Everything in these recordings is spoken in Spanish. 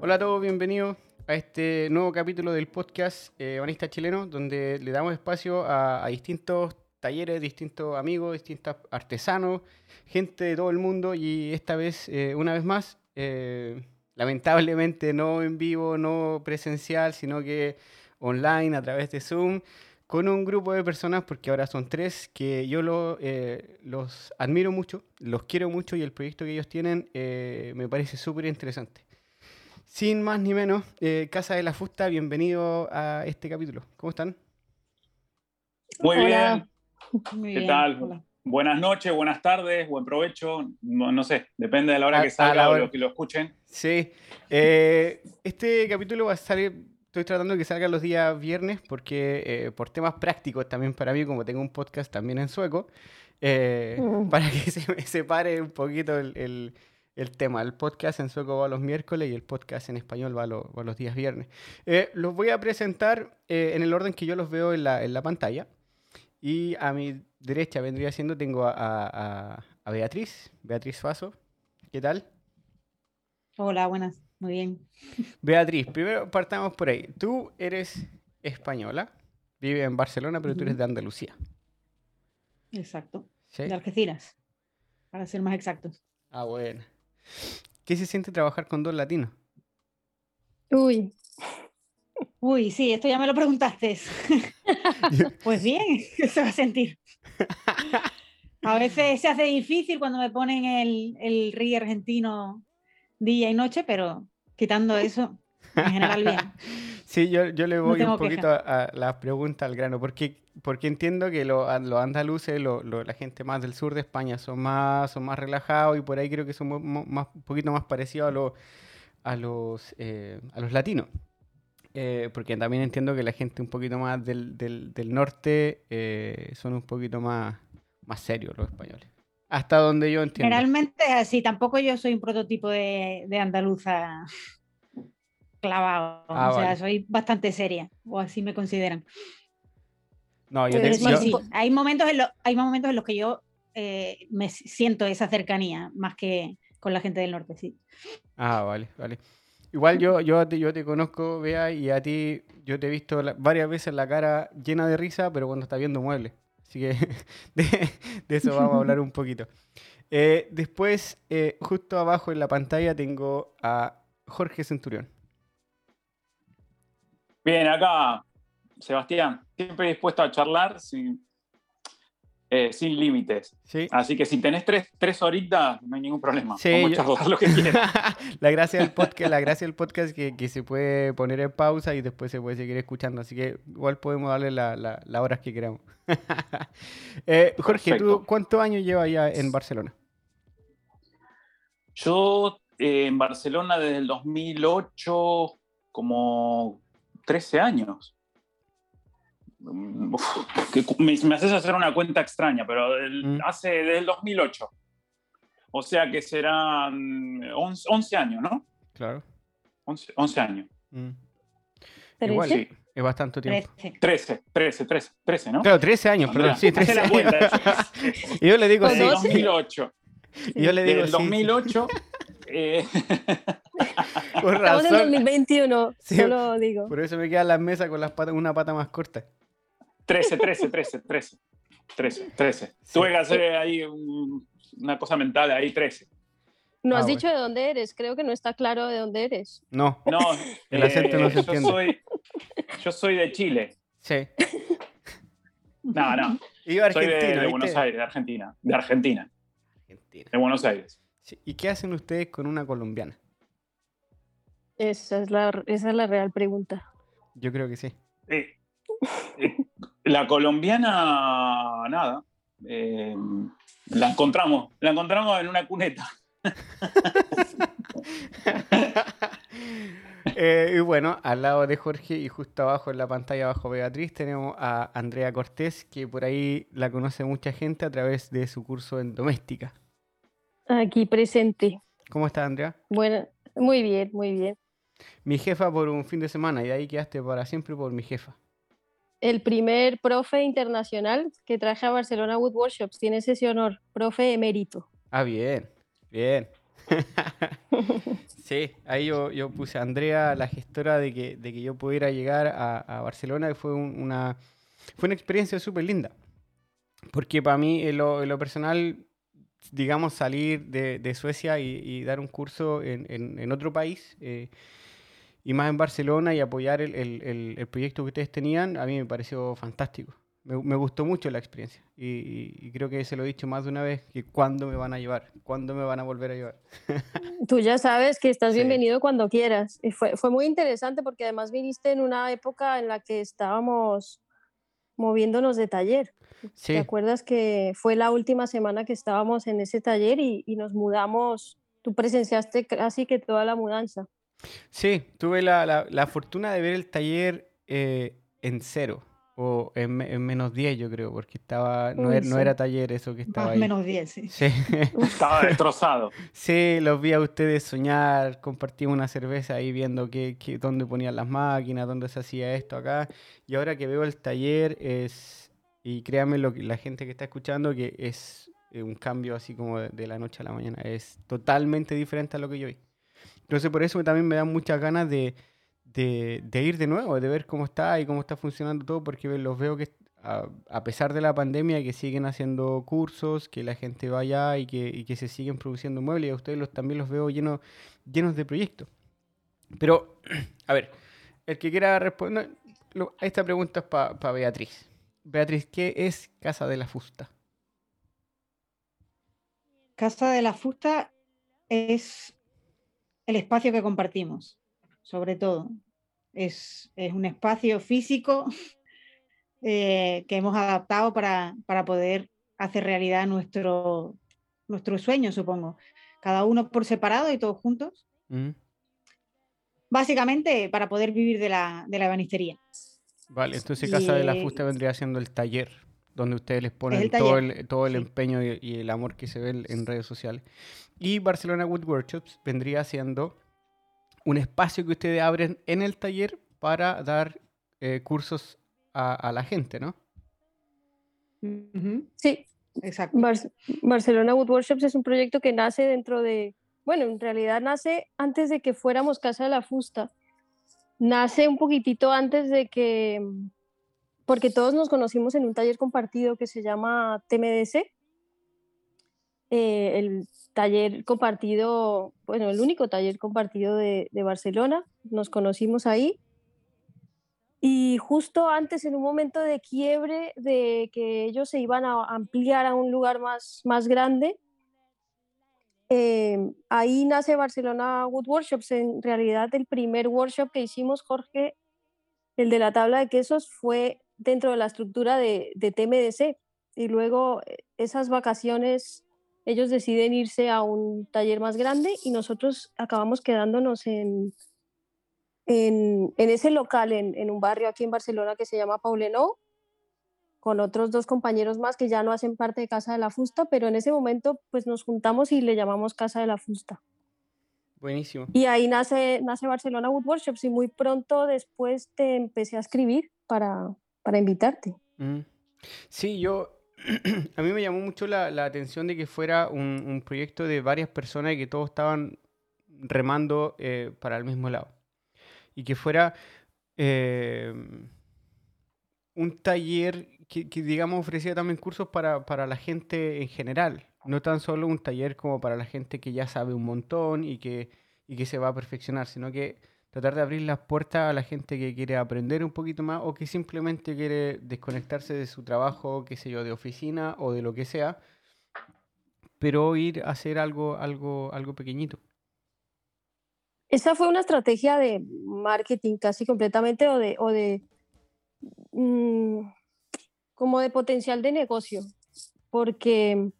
Hola a todos, bienvenidos a este nuevo capítulo del podcast eh, Chileno, donde le damos espacio a, a distintos talleres, distintos amigos, distintos artesanos, gente de todo el mundo y esta vez, eh, una vez más, eh, lamentablemente no en vivo, no presencial, sino que online a través de Zoom, con un grupo de personas, porque ahora son tres, que yo lo, eh, los admiro mucho, los quiero mucho y el proyecto que ellos tienen eh, me parece súper interesante. Sin más ni menos, eh, Casa de la Fusta, bienvenido a este capítulo. ¿Cómo están? Muy Hola. bien. Muy ¿Qué bien, tal? hola. Buenas noches, buenas tardes, buen provecho. No, no sé, depende de la hora A- que salga la o lo que lo escuchen. Sí, eh, este capítulo va a salir, estoy tratando de que salga los días viernes porque eh, por temas prácticos también para mí, como tengo un podcast también en sueco, eh, Mm. para que se me separe un poquito el, el- el tema. El podcast en sueco va los miércoles y el podcast en español va, lo- va los días viernes. Eh, los voy a presentar eh, en el orden que yo los veo en la, en la pantalla. Y a mi derecha vendría siendo, tengo a, a- a- Beatriz, Beatriz Faso. ¿Qué tal? Hola, buenas. Muy bien. Beatriz, primero partamos por ahí. Tú eres española, vives en Barcelona, pero tú eres de Andalucía. Exacto. ¿sí? De Algeciras, para ser más exactos. Ah, bueno. ¿Qué se siente trabajar con dos latinos? Uy, Uy, sí, esto ya me lo preguntaste. Pues bien, ¿qué se va a sentir? A veces se hace difícil cuando me ponen el, el río argentino día y noche, pero quitando eso, en general bien. Sí, yo, yo le voy un poquito a, a las preguntas al grano, porque, porque entiendo que lo- a- los andaluces, lo- lo- la gente más del sur de España, son más, son más relajados y por ahí creo que son más, un poquito más parecidos a, los a, los, eh, a los latinos. Eh, porque también entiendo que la gente un poquito más del, del- del norte eh, son un poquito más, más serios los españoles. Hasta donde yo entiendo. Generalmente es así, tampoco yo soy un prototipo de, de andaluza clavado. Ah, o sea, soy bastante seria, o así me consideran. No, yo, Pero te- Sí, yo- sí, Hay momentos en, lo- hay momentos en los que yo eh, me siento esa cercanía, más que con la gente del norte, sí. Ah, vale, vale. Igual yo, yo, te, yo te conozco, Bea, y a ti yo te he visto varias veces la cara llena de risa, pero cuando estás viendo muebles. Así que de, eso vamos a hablar un poquito. Eh, después, eh, justo abajo en la pantalla tengo a Jorge Centurión. Bien, acá, Sebastián, siempre dispuesto a charlar sin, eh, sin límites. ¿Sí? Así que si tenés tres, tres horitas, no hay ningún problema. Sí, Vamos yo- lo que quieras. la gracia del podcast, la gracia del podcast es que, que se puede poner en pausa y después se puede seguir escuchando. Así que igual podemos darle la- la- las horas que queramos. Eh, Jorge, ¿tú cuántos años llevas ya en Barcelona? Yo eh, en Barcelona desde el 2008, como 13 años. Mm, uf, que me, me haces hacer una cuenta extraña, pero del- Mm. hace desde el 2008. O sea que serán 11, 11 años, ¿no? Claro. 11, 11 años. Mm. Igual, Sí, es bastante tiempo. Trece. 13, 13, 13, 13, ¿no? Claro, 13 años, perdón. Andrea, Sí, hacé 13 la años. cuenta. y yo le digo sí. Desde doce. 2008. Y yo le Desde digo el sí, sí. 2008. eh, Con estamos en razón. 2021, Sí. solo digo. Por eso me quedan las mesas con las patas, una pata más corta. 13, 13, 13, 13. 13, 13. Tuve que hacer ahí un- una cosa mental, ahí 13. No Ah, has bueno. dicho de dónde eres, creo que no está claro de dónde eres. No, No, El acento no se yo entiende. soy, yo soy de Chile. sí. No, no. Iba Soy de, de. Buenos Aires, de Argentina. De Argentina, Argentina. de Buenos Aires. Sí, ¿Y qué hacen ustedes con una colombiana? Esa es la, esa es la real pregunta. Yo creo que sí. Eh, eh, la colombiana, nada. eh, la encontramos, la encontramos en una cuneta. Eh, y bueno, al lado de Jorge y justo abajo en la pantalla, abajo Beatriz, tenemos a Andrea Cortés, que por ahí la conoce mucha gente a través de su curso en doméstica. Aquí presente. ¿Cómo está Andrea? Bueno, muy bien, muy bien. Mi jefa por un fin de semana y de ahí quedaste para siempre por mi jefa. El primer profe internacional que traje a Barcelona Wood Workshops. Tienes ese honor, profe emérito. Ah, bien, bien. sí, ahí yo, yo, puse a Andrea, la gestora de que, de que yo pudiera llegar a, a Barcelona, fue una, fue una experiencia súper linda. Porque para mí, en lo, en lo, personal, digamos, salir de, de Suecia y, y, dar un curso en, en, en otro país, eh, y más en Barcelona, y apoyar el, el, el, proyecto que ustedes tenían, a mí me pareció fantástico. Me, me gustó mucho la experiencia. Y, y, creo que se lo he dicho más de una vez, que cuándo me van a llevar, cuándo me van a volver a llevar. Tú ya sabes que estás sí. bienvenido cuando quieras. Y fue, fue muy interesante porque además viniste en una época en la que estábamos moviéndonos de taller. Sí. ¿Te acuerdas que fue la última semana que estábamos en ese taller y, y, nos mudamos? Tú presenciaste casi que toda la mudanza. Sí, tuve la, la, la fortuna de ver el taller eh, en cero o en, en, menos 10 yo creo, porque estaba no, Uy, era, no era taller eso que estaba Más ahí. menos 10, sí. Sí. Estaba destrozado. sí, los vi a ustedes soñar, compartimos una cerveza ahí viendo qué, qué, dónde ponían las máquinas, dónde se hacía esto acá. Y ahora que veo el taller es, y créanme lo que, la gente que está escuchando, que es eh, un cambio así como de, de la noche a la mañana. Es totalmente diferente a lo que yo vi. Entonces por eso también me dan muchas ganas de, de, ir de nuevo, de ver cómo está y cómo está funcionando todo, porque los veo que a, pesar de la pandemia que siguen haciendo cursos, que la gente vaya y que, que se siguen produciendo muebles, y a ustedes los, también los veo llenos, llenos de proyectos. Pero, a ver, el que quiera responder, lo, esta pregunta es para pa Beatriz. Beatriz, ¿qué es Casa de la Fusta? Casa de la Fusta es el espacio que compartimos, sobre todo. Es, es un espacio físico eh, que hemos adaptado para, para, poder hacer realidad nuestro, nuestro sueño, supongo. Cada uno por separado y todos juntos. Mm. Básicamente para poder vivir de la, de la ebanistería. Vale, entonces Casa y, de la Fusta vendría siendo el taller donde ustedes les ponen el todo el, todo el sí. empeño y, y, el amor que se ve en redes sociales. Y Barcelona Wood Workshops vendría siendo un espacio que ustedes abren en el taller para dar eh, cursos a, a, la gente, ¿no? Sí, exacto. Bar Barcelona Wood Workshops es un proyecto que nace dentro de, bueno, en realidad nace antes de que fuéramos Casa de la Fusta. Nace un poquitito antes de que, porque todos nos conocimos en un taller compartido que se llama TMDC. Eh, el taller compartido, bueno, el único taller compartido de, Barcelona. Nos conocimos ahí. Y justo antes, en un momento de quiebre, de que ellos se iban a ampliar a un lugar más, más grande, eh, ahí nace Barcelona Wood Workshops. En realidad, el primer workshop que hicimos, Jorge, el de la tabla de quesos, fue dentro de la estructura de, de TMDC. Y luego eh, esas vacaciones ellos deciden irse a un taller más grande y nosotros acabamos quedándonos en, en, en ese local, en, en, un barrio aquí en Barcelona que se llama Paulenó, con otros dos compañeros más que ya no hacen parte de Casa de la Fusta, pero en ese momento pues nos juntamos y le llamamos Casa de la Fusta. Buenísimo. Y ahí nace, nace Barcelona Wood Workshops y muy pronto después te empecé a escribir para, para invitarte. Mm. Sí, yo a mí me llamó mucho la, la atención de que fuera un, un, proyecto de varias personas y que todos estaban remando eh, para el mismo lado. Y que fuera eh, un taller que, que, digamos, ofrecía también cursos para, para, la gente en general. No tan solo un taller como para la gente que ya sabe un montón y que, y que se va a perfeccionar, sino que tratar de abrir las puertas a la gente que quiere aprender un poquito más o que simplemente quiere desconectarse de su trabajo, qué sé yo, de oficina o de lo que sea, pero ir a hacer algo, algo, algo pequeñito. Esa fue una estrategia de marketing casi completamente o de, o de mmm, como de potencial de negocio, porque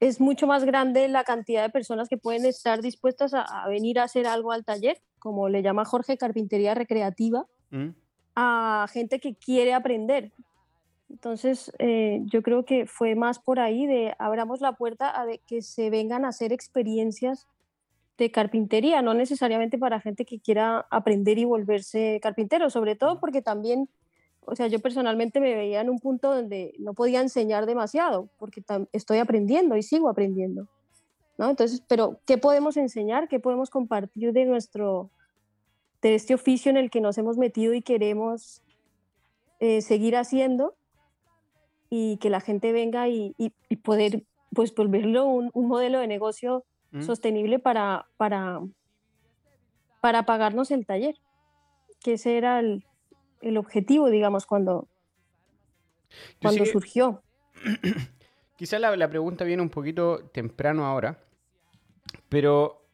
es mucho más grande la cantidad de personas que pueden estar dispuestas a venir a hacer algo al taller, como le llama Jorge, carpintería recreativa, ¿Mm? a gente que quiere aprender. Entonces, eh, yo creo que fue más por ahí de abramos la puerta a de que se vengan a hacer experiencias de carpintería, no necesariamente para gente que quiera aprender y volverse carpintero, sobre todo porque también, o sea, yo personalmente me veía en un punto donde no podía enseñar demasiado, porque estoy aprendiendo y sigo aprendiendo. ¿No? Entonces, pero ¿qué podemos enseñar? ¿Qué podemos compartir de nuestro, de este oficio en el que nos hemos metido y queremos eh, seguir haciendo? Y que la gente venga y, y, poder, pues, volverlo un, un modelo de negocio Mm. sostenible para, para, para pagarnos el taller, que ese era el, el objetivo, digamos, cuando, cuando surgió. Quizá la, la, pregunta viene un poquito temprano ahora, pero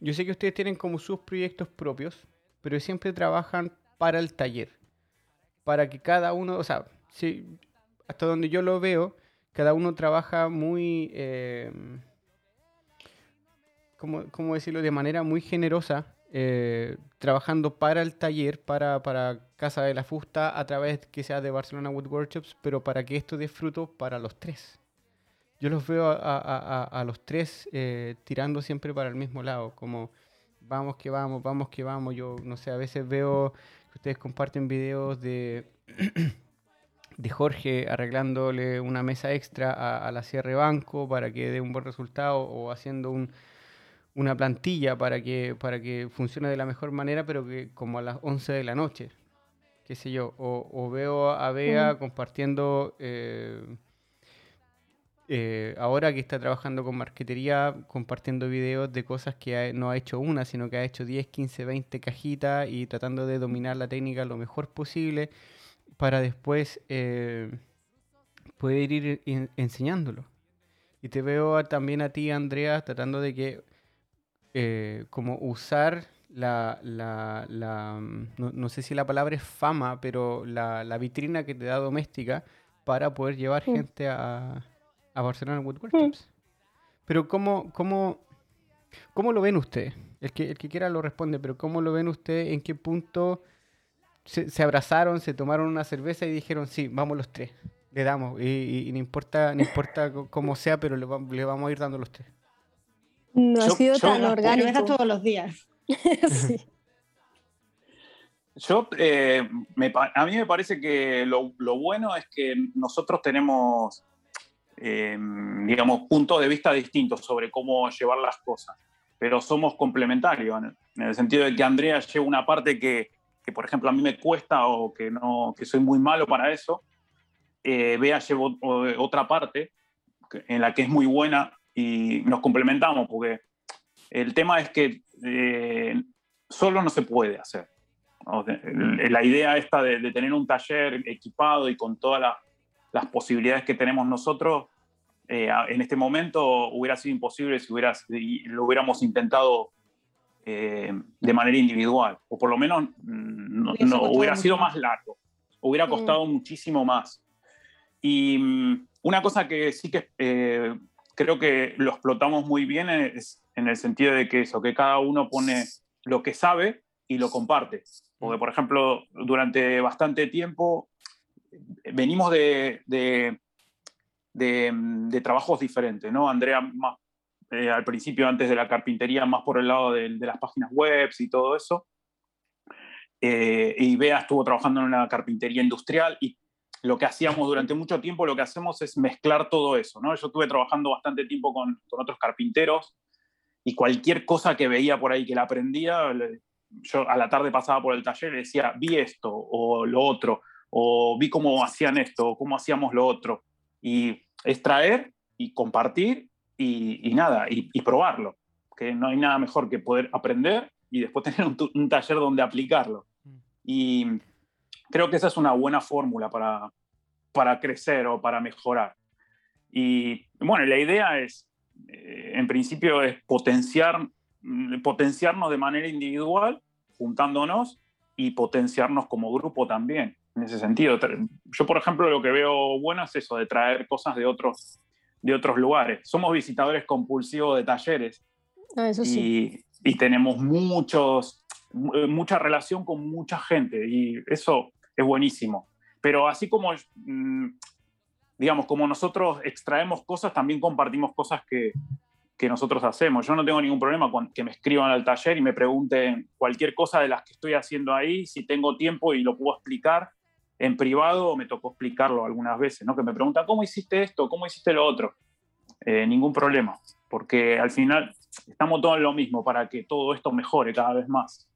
yo sé que ustedes tienen como sus proyectos propios, pero siempre trabajan para el taller, para que cada uno, o sea, si, hasta donde yo lo veo, cada uno trabaja muy... Eh, ¿cómo, decirlo? De manera muy generosa, eh, trabajando para el taller, para, para, Casa de la Fusta, a través que sea de Barcelona Wood Workshops, pero para que esto dé fruto para los tres. Yo los veo a, los tres eh, tirando siempre para el mismo lado, como vamos que vamos, vamos que vamos. Yo, no sé, a veces veo que ustedes comparten videos de, de Jorge arreglándole una mesa extra a, la cierre banco para que dé un buen resultado o haciendo un, una plantilla para que, para que funcione de la mejor manera, pero que como a las 11 de la noche, qué sé yo, o, veo a Bea compartiendo, eh, eh, ahora que está trabajando con marquetería, compartiendo videos de cosas que no ha hecho una, sino que ha hecho 10, 15, 20 cajitas y tratando de dominar la técnica lo mejor posible para después eh, poder ir enseñándolo. Y te veo también a ti, Andrea, tratando de que eh, como usar la, la, la no, sé si la palabra es fama, pero la, la vitrina que te da doméstica para poder llevar gente a, a Barcelona Woodworkshops. Pero ¿cómo, cómo, ¿cómo lo ven ustedes? El que, el que quiera lo responde, pero ¿cómo lo ven ustedes? ¿En qué punto se, se abrazaron, se tomaron una cerveza y dijeron, sí, vamos los tres, le damos, y, no importa, no importa cómo sea, pero le, le vamos a ir dando los tres? No ha sido tan orgánico. todos los días. sí. Yo, eh, a mí me parece que lo, bueno es que nosotros tenemos, eh, digamos, puntos de vista distintos sobre cómo llevar las cosas, pero somos complementarios, en el sentido de que Andrea lleva una parte que, que por ejemplo, a mí me cuesta o que, no, que soy muy malo para eso, eh, lleva otra parte en la que es muy buena y nos complementamos, porque el tema es que eh, solo no se puede hacer. La idea esta de, tener un taller equipado y con todas las posibilidades que tenemos nosotros, eh, en este momento hubiera sido imposible si, hubiera, lo hubiéramos intentado eh, de manera individual, o por lo menos mm, no, hubiera sido más largo, hubiera mm. costado muchísimo más. Y mm, una cosa que sí que creo que lo explotamos muy bien en el sentido de que eso, que cada uno pone lo que sabe y lo comparte. Porque, por ejemplo, durante bastante tiempo venimos de, de, de, trabajos diferentes, ¿no? Andrea más, eh, al principio, antes de la carpintería, más por el lado de, las páginas web y todo eso. Eh, y Bea estuvo trabajando en una carpintería industrial y lo que hacíamos durante mucho tiempo, lo que hacemos es mezclar todo eso, ¿no? Yo estuve trabajando bastante tiempo con, con otros carpinteros y cualquier cosa que veía por ahí que la aprendía, yo a la tarde pasaba por el taller y decía, vi esto o lo otro, o vi cómo hacían esto, o cómo hacíamos lo otro. Y extraer y compartir y, y nada, y, y, probarlo. Que no hay nada mejor que poder aprender y después tener un, un taller donde aplicarlo. Mm. Y creo que esa es una buena fórmula para, para crecer o para mejorar. Y bueno, la idea es, eh, en principio, es potenciar, mm, potenciarnos de manera individual, juntándonos y potenciarnos como grupo también, en ese sentido. Yo, por ejemplo, lo que veo bueno es eso, de traer cosas de otros, de otros lugares. Somos visitadores compulsivos de talleres. Ah, eso sí. y, y tenemos muchos, mucha relación con mucha gente y eso es buenísimo. Pero así como, mm, digamos, como nosotros extraemos cosas, también compartimos cosas que, que nosotros hacemos. Yo no tengo ningún problema con que me escriban al taller y me pregunten cualquier cosa de las que estoy haciendo ahí, si tengo tiempo y lo puedo explicar en privado, me tocó explicarlo algunas veces, ¿no? Que me preguntan, ¿cómo hiciste esto? ¿Cómo hiciste lo otro? Eh, ningún problema, porque al final estamos todos en lo mismo para que todo esto mejore cada vez más.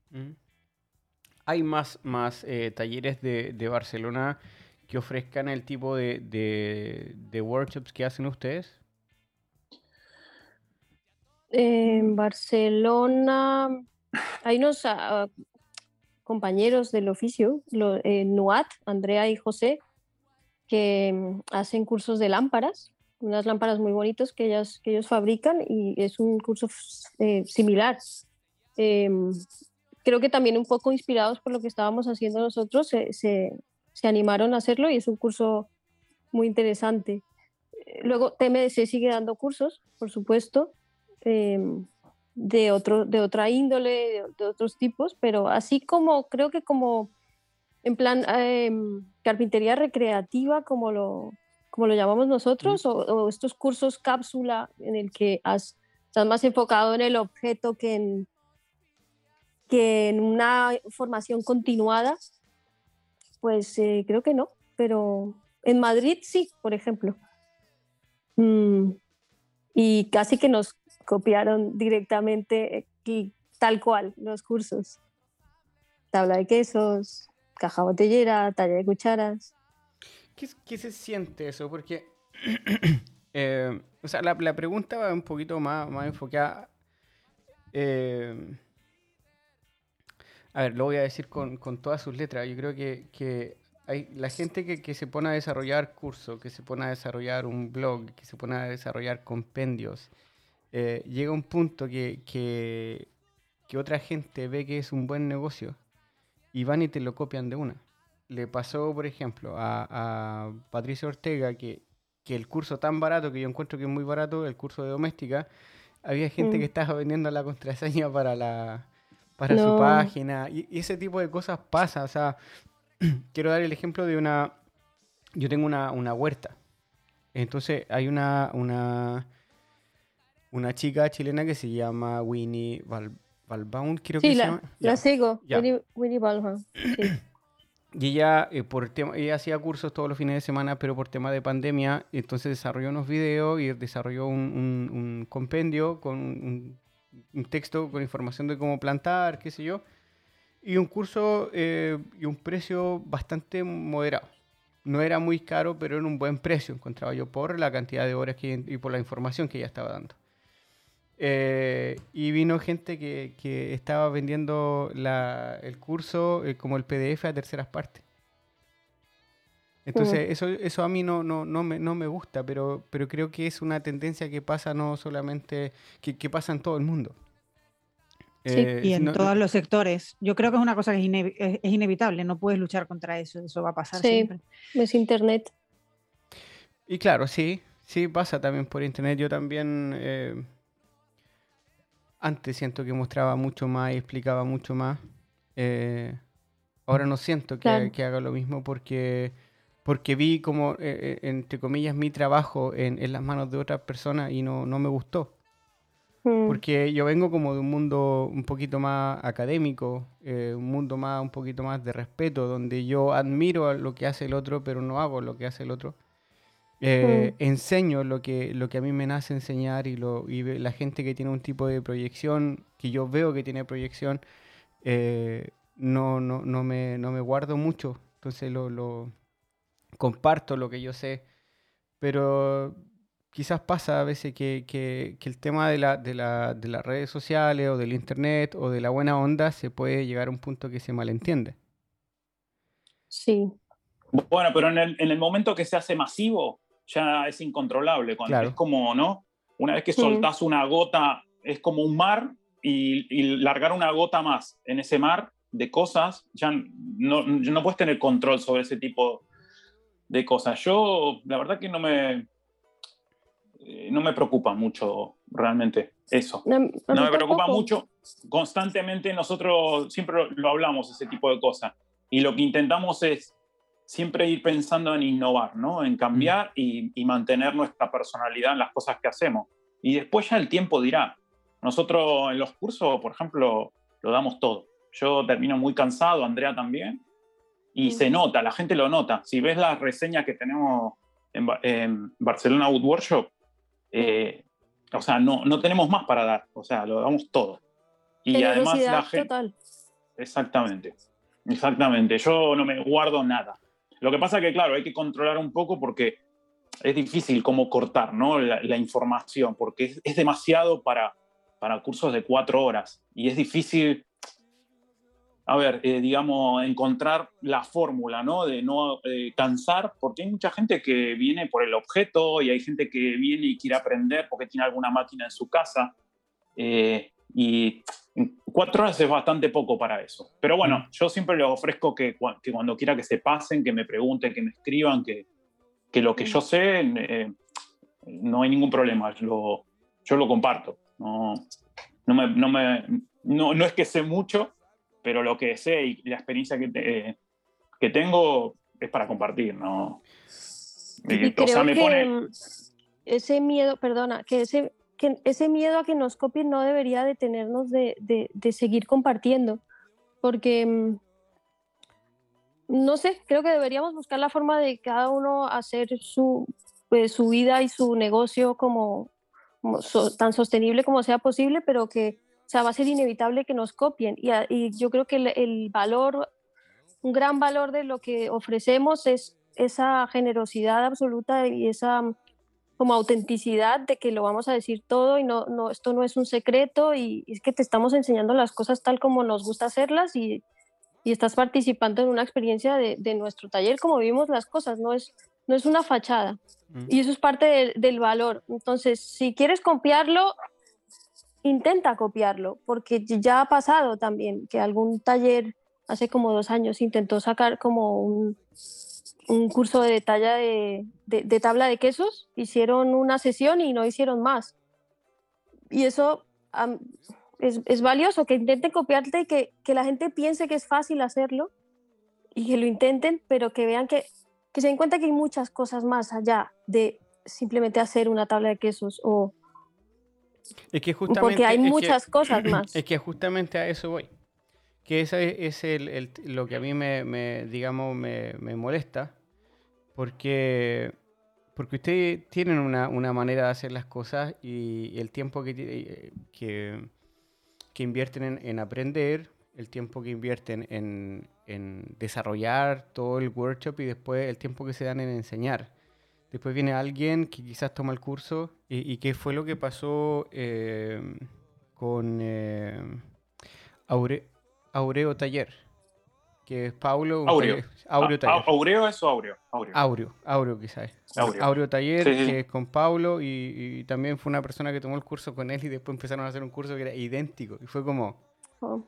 ¿Hay más, más eh, talleres de, de, Barcelona que ofrezcan el tipo de, de, de workshops que hacen ustedes? En Barcelona hay unos uh, compañeros del oficio, lo, eh, Nuat, Andrea y José, que mm, hacen cursos de lámparas, unas lámparas muy bonitas que, ellas, que ellos fabrican y es un curso eh, similar. Em, creo que también un poco inspirados por lo que estábamos haciendo nosotros, se, se, animaron a hacerlo y es un curso muy interesante. Luego TMDC sigue dando cursos, por supuesto, Em, de, otro, de otra índole, de, otros tipos, pero así como creo que como en plan em, carpintería recreativa, como lo, como lo llamamos nosotros, o, estos cursos cápsula en el que has, estás más enfocado en el objeto que en, que en una formación continuada, pues eh, creo que no, pero en Madrid sí, por ejemplo. Mm, y casi que nos copiaron directamente y tal cual los cursos. Tabla de quesos, caja botellera, talla de cucharas. ¿Qué, se siente eso? Porque, eh, o sea, la, pregunta va un poquito más, más enfocada. Eh, a ver, lo voy a decir con, todas sus letras. Yo creo que, hay la gente que, que, se pone a desarrollar cursos, que se pone a desarrollar un blog, que se pone a desarrollar compendios, eh, llega un punto que, que, otra gente ve que es un buen negocio y van y te lo copian de una. Le pasó, por ejemplo, a, a Patricia Ortega que, que, el curso tan barato, que yo encuentro que es muy barato, el curso de doméstica, había gente que mm. estaba vendiendo la contraseña para la para su página y, ese tipo de cosas pasa. O sea, quiero dar el ejemplo de una... Yo tengo una, una huerta. Entonces hay una, una, una chica chilena que se llama Winnie Val Valbaum, creo que se la, llama. la sigo, Winnie, Winnie Sí. Y ella, eh, por tema, ella hacía cursos todos los fines de semana, pero por tema de pandemia, entonces desarrolló unos videos y desarrolló un, un, compendio con un, un, texto con información de cómo plantar, qué sé yo, y un curso eh, y un precio bastante moderado. No era muy caro, pero era un buen precio, encontraba yo, por la cantidad de horas que, y por la información que ella estaba dando. Eh, y vino gente que, que estaba vendiendo la, el curso eh, como el PDF a terceras partes. Entonces, eso, eso a mí no, no, no, me, no me gusta, pero, pero creo que es una tendencia que pasa no solamente, que, que pasa en todo el mundo. Sí, eh, y en todos los sectores. Yo creo que es una cosa que es, es, inevitable, no puedes luchar contra eso, eso va a pasar sí, siempre. Es internet. Y claro, sí, sí pasa también por internet. Yo también antes siento que mostraba mucho más y explicaba mucho más. Eh, ahora no siento que, haga lo mismo porque, porque vi como, eh, eh, entre comillas, mi trabajo en, las manos de otras personas y no, no me gustó. Mm. Porque yo vengo como de un mundo un poquito más académico, un mundo más un poquito más de respeto, donde yo admiro lo que hace el otro, pero no hago lo que hace el otro. Eh, enseño lo que, lo que a mí me nace enseñar y, lo, y la gente que tiene un tipo de proyección, que yo veo que tiene proyección, eh, no, no, no, me, no me guardo mucho. Entonces lo, lo comparto lo que yo sé. Pero quizás pasa a veces que, que, que el tema de, la, de, la, de las redes sociales o del internet o de la buena onda se puede llegar a un punto que se malentiende. Sí. Bueno, pero en el, en el momento que se hace masivo, ya es incontrolable. Cuando Es como, ¿no? Una vez que soltás una gota, es como un mar y, largar una gota más en ese mar de cosas, ya no, no puedes tener control sobre ese tipo de cosas. Yo, la verdad que no me, eh, no me preocupa mucho realmente eso. No, me preocupa mucho. Constantemente nosotros siempre lo hablamos, ese tipo de cosas. Y lo que intentamos es siempre ir pensando en innovar, ¿no? En cambiar y, mantener nuestra personalidad en las cosas que hacemos. y después ya el tiempo dirá. Nosotros en los cursos, por ejemplo, lo damos todo. Yo termino muy cansado, Andrea también, y se nota, la gente lo nota. Si ves las reseñas que tenemos en, Barcelona Wood Workshop, eh, o sea, no, no tenemos más para dar, o sea, lo damos todo. Y además la gente... Total. Exactamente, exactamente. Yo no me guardo nada. Lo que pasa es que, claro, hay que controlar un poco porque es difícil como cortar ¿no? la, información, porque es, demasiado para, para cursos de cuatro horas y es difícil a ver, eh, digamos, encontrar la fórmula, ¿no? De no eh, cansar, porque hay mucha gente que viene por el objeto y hay gente que viene y quiere aprender porque tiene alguna máquina en su casa. Eh, y cuatro horas es bastante poco para eso. Pero bueno, mm. yo siempre les ofrezco que, que, cuando quiera que se pasen, que me pregunten, que me escriban, que, que lo que yo sé, no hay ningún problema. Lo, yo lo comparto. No, no, me, no, me, no, no es que sé mucho, pero lo que sé y la experiencia que, que tengo es para compartir, ¿no? Eh, o sea, me pone... ese miedo, perdona, que ese, que ese miedo a que nos copien no debería detenernos de, de, de seguir compartiendo, porque mm, no sé, creo que deberíamos buscar la forma de cada uno hacer su, pues, su vida y su negocio como, tan sostenible como sea posible, pero que o sea, va a ser inevitable que nos copien. Y, yo creo que el, valor, un gran valor de lo que ofrecemos es esa generosidad absoluta y esa como autenticidad de que lo vamos a decir todo y no, no esto no es un secreto y, es que te estamos enseñando las cosas tal como nos gusta hacerlas y, y estás participando en una experiencia de, de, nuestro taller como vivimos las cosas, no es, no es una fachada. Mm. Y eso es parte del valor. Entonces, si quieres copiarlo, intenta copiarlo, porque ya ha pasado también que algún taller hace como dos años intentó sacar como un, un curso de talla de, de, tabla de quesos, hicieron una sesión y no hicieron más. Y eso es, es, valioso, que intenten copiarte y que, que, la gente piense que es fácil hacerlo y que lo intenten, pero que vean que, que se den cuenta que hay muchas cosas más allá de simplemente hacer una tabla de quesos o, es que justamente, Porque hay muchas cosas más. Es que justamente a eso voy. Que eso es, el, lo que a mí me, digamos, me, molesta. Porque, porque ustedes tienen una, manera de hacer las cosas y el tiempo que, que, que invierten en, aprender, el tiempo que invierten en, en desarrollar todo el workshop y después el tiempo que se dan en enseñar Después viene alguien que quizás toma el curso. ¿Y, qué fue lo que pasó eh, con eh, Aureo Taller? Que es Paulo. Aureo. Aureo Taller. ¿Aureo es o Aureo? Aureo, Aureo quizás. Aureo. Taller, que es con Paulo. Y, también fue una persona que tomó el curso con él y después empezaron a hacer un curso que era idéntico. Y fue como. Oh,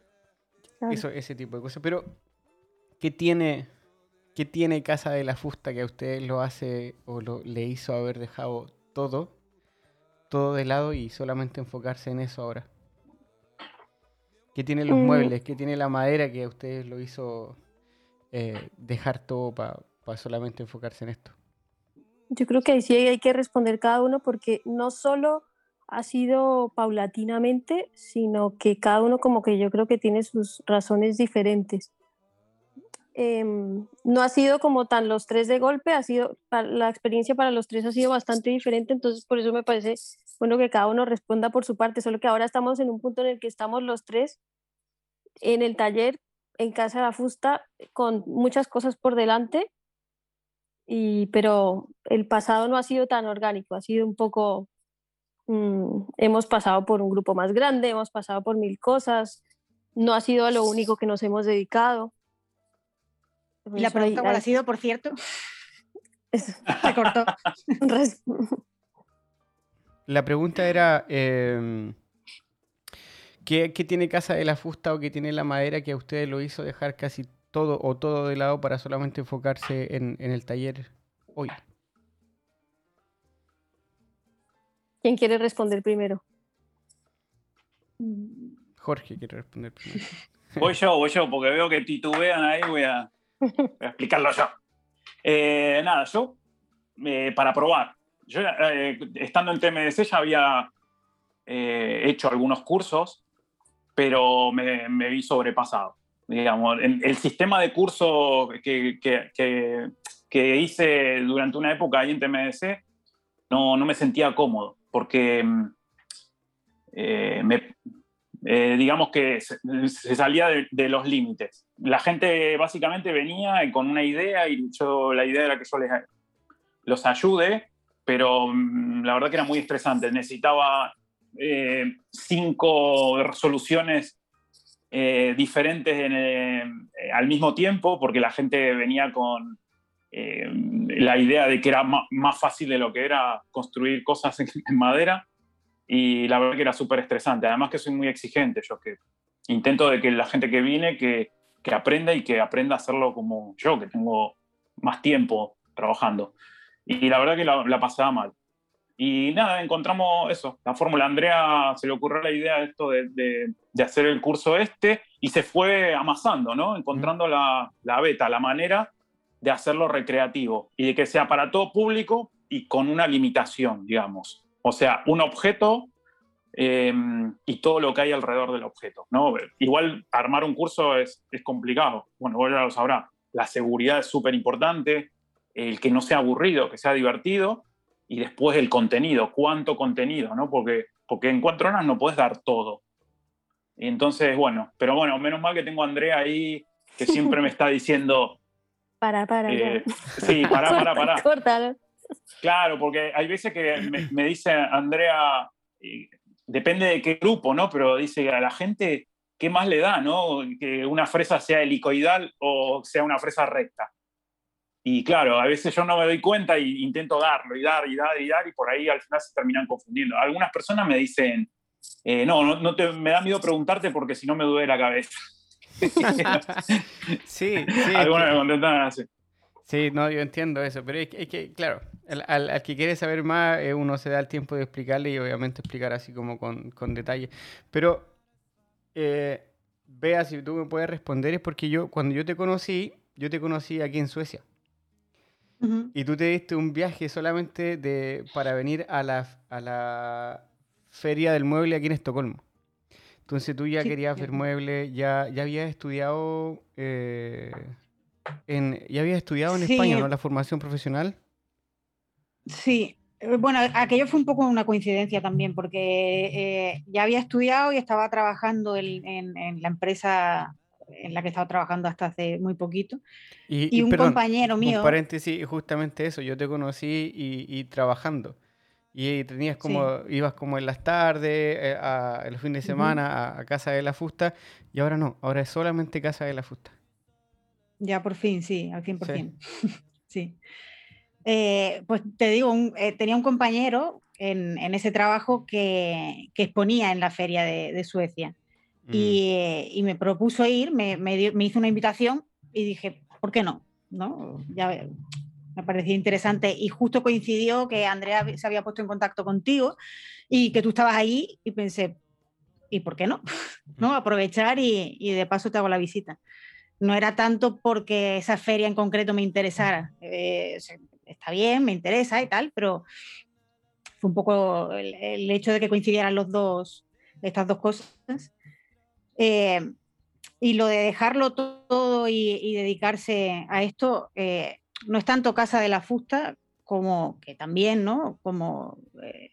eso, ese tipo de cosas. Pero, ¿qué tiene ¿Qué tiene Casa de la Fusta que a usted lo hace o lo, le hizo haber dejado todo, todo de lado y solamente enfocarse en eso ahora? ¿Qué tiene los mm. muebles? ¿Qué tiene la madera que a usted lo hizo eh, dejar todo para solamente enfocarse en esto? Yo creo que ahí sí hay que responder cada uno porque no solo ha sido paulatinamente, sino que cada uno como que yo creo que tiene sus razones diferentes. Em, no ha sido como tan los tres de golpe, ha sido, la experiencia para los tres ha sido bastante diferente, entonces por eso me parece bueno que cada uno responda por su parte, solo que ahora estamos en un punto en el que estamos los tres en el taller, en Casa de la Fusta, con muchas cosas por delante, y, pero el pasado no ha sido tan orgánico, ha sido un poco, mm, hemos pasado por un grupo más grande, hemos pasado por mil cosas, no ha sido lo único que nos hemos dedicado. ¿Y la pregunta cuál ha sido, por cierto? Se cortó. la pregunta era, em, ¿qué, tiene Casa de la Fusta o qué tiene la madera que a ustedes lo hizo dejar casi todo o todo de lado para solamente enfocarse en, el taller hoy? ¿Quién quiere responder primero? Jorge quiere responder primero. Voy yo, voy yo, porque veo que titubean ahí, voy a... Voy a explicarlo yo. nada, yo, eh, para probar, yo eh, estando en TMDC ya había eh, hecho algunos cursos, pero me, vi sobrepasado. Digamos, el, sistema de curso que, que, hice durante una época ahí en TMDC no, no me sentía cómodo, porque mm, eh, me, eh, digamos que se, salía de, los límites. La gente básicamente venía con una idea y yo, la idea era que yo les, los ayude, pero mm, la verdad que era muy estresante. Necesitaba eh, cinco soluciones eh, diferentes al mismo tiempo porque la gente venía con la idea de que era más fácil de lo que era construir cosas en madera y la verdad que era súper estresante. Además que soy muy exigente, yo que intento de que la gente que viene que, que aprenda y que aprenda a hacerlo como yo, que tengo más tiempo trabajando. Y la verdad que la, pasaba mal. Y nada, encontramos eso, la fórmula. Andrea se le ocurrió la idea de esto de, de, hacer el curso este y se fue amasando, ¿no? Encontrando la, la, beta, la manera de hacerlo recreativo y de que sea para todo público y con una limitación, digamos. O sea, un objeto em, y todo lo que hay alrededor del objeto. ¿no? Igual armar un curso es, complicado. Bueno, vos ya lo sabrás. La seguridad es súper importante, el que no sea aburrido, que sea divertido, y después el contenido, cuánto contenido, ¿no? Porque, porque en cuatro horas no puedes dar todo. Y entonces, bueno, pero bueno, menos mal que tengo a Andrea ahí, que siempre me está diciendo... Para, para. Eh, sí, para, para, para. Córtalo. Claro, porque hay veces que me, dice Andrea, depende de qué grupo, ¿no? Pero dice a la gente, ¿qué más le da, ¿no? Que una fresa sea helicoidal o sea una fresa recta. Y claro, a veces yo no me doy cuenta y intento darlo y dar y dar y dar y por ahí al final se terminan confundiendo. Algunas personas me dicen, eh, no, no, te, me da miedo preguntarte porque si no me duele la cabeza. sí, sí. Algunas me contestan así. Sí, no, yo entiendo eso, pero es que, claro, al, que quiere saber más, eh, uno se da el tiempo de explicarle y obviamente explicar así como con, con detalle. Pero, eh, vea, si tú me puedes responder, es porque yo, cuando yo te conocí, yo te conocí aquí en Suecia. Y tú te diste un viaje solamente de, para venir a la, a la feria del mueble aquí en Estocolmo. Entonces tú ya querías ver muebles, ya, ya habías estudiado... Eh, ¿Ya había estudiado en España, ¿no? La formación profesional. Sí, eh, bueno, aquello fue un poco una coincidencia también, porque eh, ya había estudiado y estaba trabajando en, la empresa en la que estaba trabajando hasta hace muy poquito. Y, un compañero mío. Un paréntesis, justamente eso, yo te conocí y, trabajando. Y tenías como, ibas como en las tardes, eh, a, los fines de semana a, Casa de la Fusta, y ahora no, ahora es solamente Casa de la Fusta. Ya por fin, sí, al 100%. Sí. sí. Eh, pues te digo, eh, tenía un compañero en, ese trabajo que, exponía en la feria de, Suecia mm. y, me propuso ir, me, hizo una invitación y dije, ¿por qué no? ¿No? Ya me parecía interesante y justo coincidió que Andrea se había puesto en contacto contigo y que tú estabas ahí y pensé, ¿y por qué no? ¿No? Aprovechar y, y de paso te hago la visita no era tanto porque esa feria en concreto me interesara. Eh, está bien, me interesa y tal, pero fue un poco el, hecho de que coincidieran los dos, estas dos cosas. Eh, y lo de dejarlo todo y, dedicarse a esto, eh, no es tanto Casa de la Fusta como que también, ¿no? Como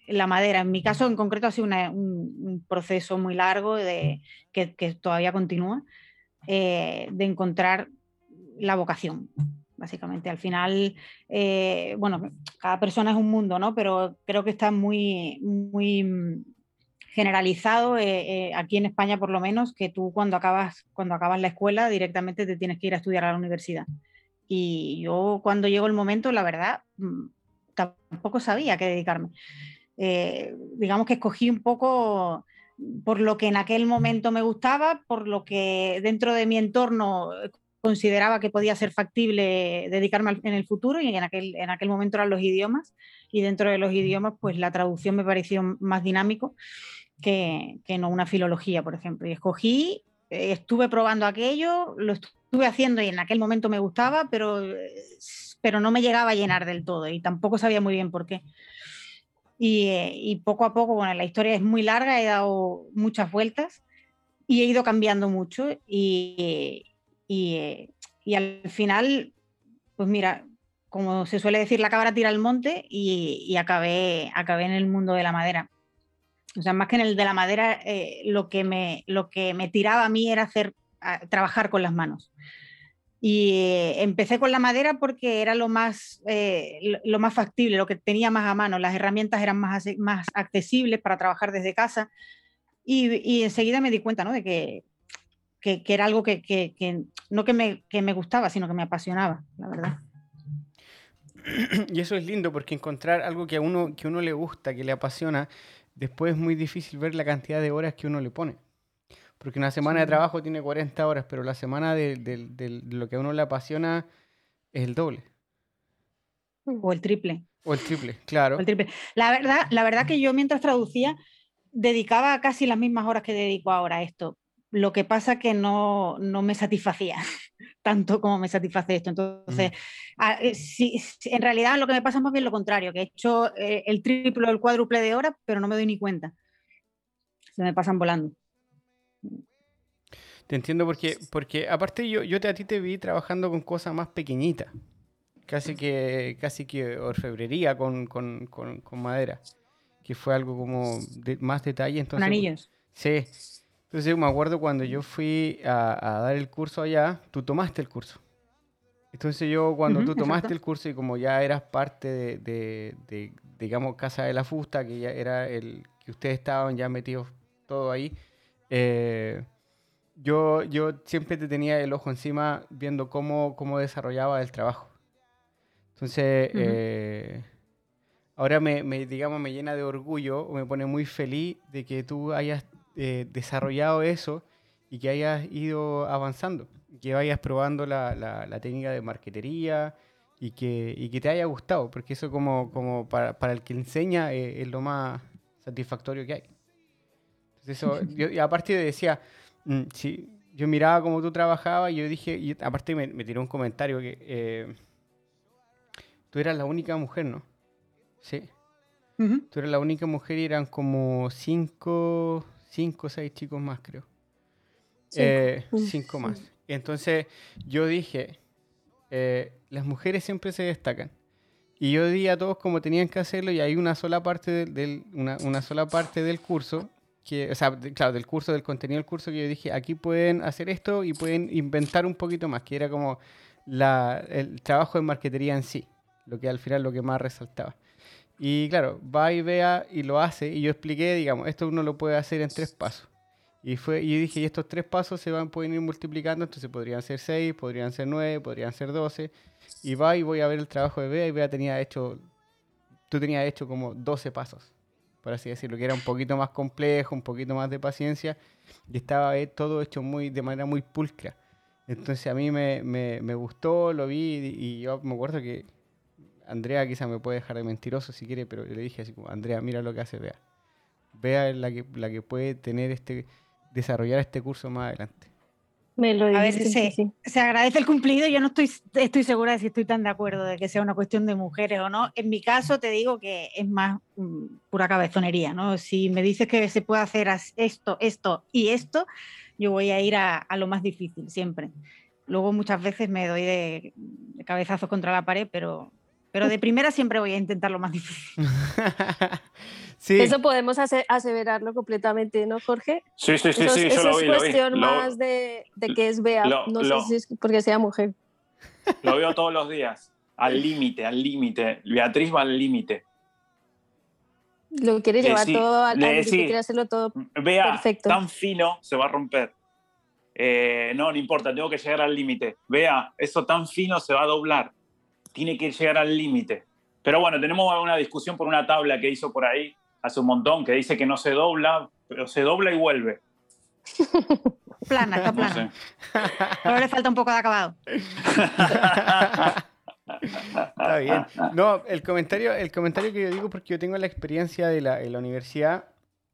la madera. En mi caso en concreto ha sido un, proceso muy largo de, que, que todavía continúa eh, de encontrar la vocación, básicamente. Al final, eh, bueno, cada persona es un mundo, ¿no? Pero creo que está muy, muy mm, generalizado eh, aquí en España por lo menos que tú cuando acabas cuando acabas la escuela directamente te tienes que ir a estudiar a la universidad y yo cuando llegó el momento la verdad mm, tampoco sabía a qué dedicarme digamos que escogí un poco por lo que en aquel momento me gustaba, por lo que dentro de mi entorno consideraba que podía ser factible dedicarme en el futuro y en aquel, en aquel momento eran los idiomas y dentro de los idiomas pues la traducción me pareció más dinámico que, que no una filología, por ejemplo. Y escogí, estuve probando aquello, lo estuve haciendo y en aquel momento me gustaba, pero, pero no me llegaba a llenar del todo y tampoco sabía muy bien por qué. Eh, y, poco a poco, bueno, la historia es muy larga, he dado muchas vueltas y he ido cambiando mucho y, y, y al final, pues mira, como se suele decir, la cabra tira al monte y, acabé, acabé en el mundo de la madera. O sea, más que en el de la madera, eh, lo, que me, lo que me tiraba a mí era hacer, trabajar con las manos. Y eh, empecé con la madera porque era lo más, eh, lo más factible, lo que tenía más a mano. Las herramientas eran más, más accesibles para trabajar desde casa. Y, enseguida me di cuenta ¿no? de que, que, era algo que, que no me, que me, gustaba, sino que me apasionaba, la verdad. Y eso es lindo porque encontrar algo que a uno, que uno le gusta, que le apasiona, después es muy difícil ver la cantidad de horas que uno le pone. Porque una semana de trabajo tiene 40 horas, pero la semana de, lo que a uno le apasiona es el doble. O el triple. O el triple, claro. el triple. La, verdad, la verdad que yo mientras traducía dedicaba casi las mismas horas que dedico ahora a esto. Lo que pasa que no, no me satisfacía tanto como me satisface esto. Entonces, eh, en realidad lo que me pasa es más bien lo contrario, que he hecho eh, el triple o el cuádruple de horas, pero no me doy ni cuenta. Se me pasan volando. Te entiendo porque, porque aparte yo, yo te, a ti te vi trabajando con cosas más pequeñitas, casi que, casi que orfebrería con, con, con, madera, que fue algo como de más detalle. Entonces, con anillos. Sí. Entonces me acuerdo cuando yo fui a, dar el curso allá, tú tomaste el curso. Entonces yo cuando tú tomaste el curso y como ya eras parte de, de, digamos, Casa de la Fusta, que ya era el que ustedes estaban ya metidos todo ahí, eh, yo, yo siempre te tenía el ojo encima viendo cómo, cómo desarrollaba el trabajo. Entonces, eh, ahora me, digamos, me llena de orgullo me pone muy feliz de que tú hayas eh, desarrollado eso y que hayas ido avanzando, que vayas probando la, la, técnica de marquetería y que, y que, te haya gustado, porque eso como, como para, para el que enseña es lo más satisfactorio que hay. Entonces eso, yo, y aparte decía, mm, si, yo miraba cómo tú trabajabas y yo dije, y aparte me, me tiró un comentario que eh, tú eras la única mujer, ¿no? Sí. Tú eras la única mujer y eran como cinco, cinco o seis chicos más, creo. Cinco, eh, cinco más. Entonces yo dije, eh, las mujeres siempre se destacan. Y yo di a todos como tenían que hacerlo y hay una sola parte del, una, una, sola parte del curso que, o sea, claro, del curso, del contenido del curso, que yo dije, aquí pueden hacer esto y pueden inventar un poquito más, que era como la, el trabajo de marquetería en sí, lo que al final lo que más resaltaba. Y claro, va y vea y lo hace, y yo expliqué, digamos, esto uno lo puede hacer en tres pasos. Y, fue, y dije, y estos tres pasos se van, pueden ir multiplicando, entonces podrían ser seis, podrían ser nueve, podrían ser doce. Y va y voy a ver el trabajo de Bea y Bea tenía hecho, tú tenías hecho como doce pasos por así decirlo, que era un poquito más complejo, un poquito más de paciencia, y estaba todo hecho muy, de manera muy pulcra. Entonces a mí me, me, gustó, lo vi, y yo me acuerdo que Andrea quizá me puede dejar de mentiroso si quiere, pero le dije así como, Andrea, mira lo que hace Bea. Bea la que, la que puede tener este, desarrollar este curso más adelante a veces se, agradece el cumplido. Yo no estoy, estoy segura de si estoy tan de acuerdo de que sea una cuestión de mujeres o no. En mi caso te digo que es más mm, pura cabezonería, ¿no? Si me dices que se puede hacer esto, esto y esto, yo voy a ir a, lo más difícil siempre. Luego muchas veces me doy de, de cabezazos contra la pared, pero, pero de primera siempre voy a intentar lo más difícil. Eso podemos aseverarlo completamente, ¿no, Jorge? Sí, sí, sí, sí. Eso es cuestión más de, de, que es Bea, no sé si es porque sea mujer. Lo veo todos los días, al límite, al límite. Beatriz va al límite. Lo quiere llevar todo al límite, quiere hacerlo todo Vea, perfecto. tan fino se va a romper. Eh, no, no importa, tengo que llegar al límite. Vea, eso tan fino se va a doblar. Tiene que llegar al límite. Pero bueno, tenemos una discusión por una tabla que hizo por ahí hace un montón, que dice que no se dobla, pero se dobla y vuelve. plana, está plana. Pero le falta un poco de acabado. Está bien. No, el comentario, el comentario que yo digo, porque yo tengo la experiencia de la, la universidad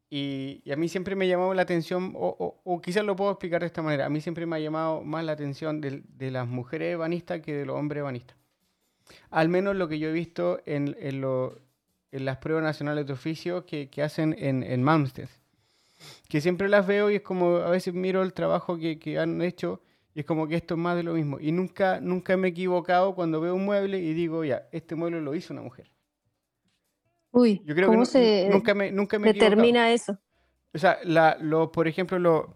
y, a mí siempre me ha llamado la atención, o, quizás lo puedo explicar de esta manera, a mí siempre me ha llamado más la atención de, de las mujeres ebanistas que de los hombres ebanistas. Al menos lo que yo he visto en, en, lo, en las pruebas nacionales de oficio que, que hacen en, en Malmsted. Que siempre las veo y es como, a veces miro el trabajo que, que han hecho y es como que esto es más de lo mismo. Y nunca, nunca me he equivocado cuando veo un mueble y digo, ya, este mueble lo hizo una mujer. Uy, Yo creo ¿cómo que se nunca me, nunca me he determina eso? O sea, la, lo, por ejemplo, lo,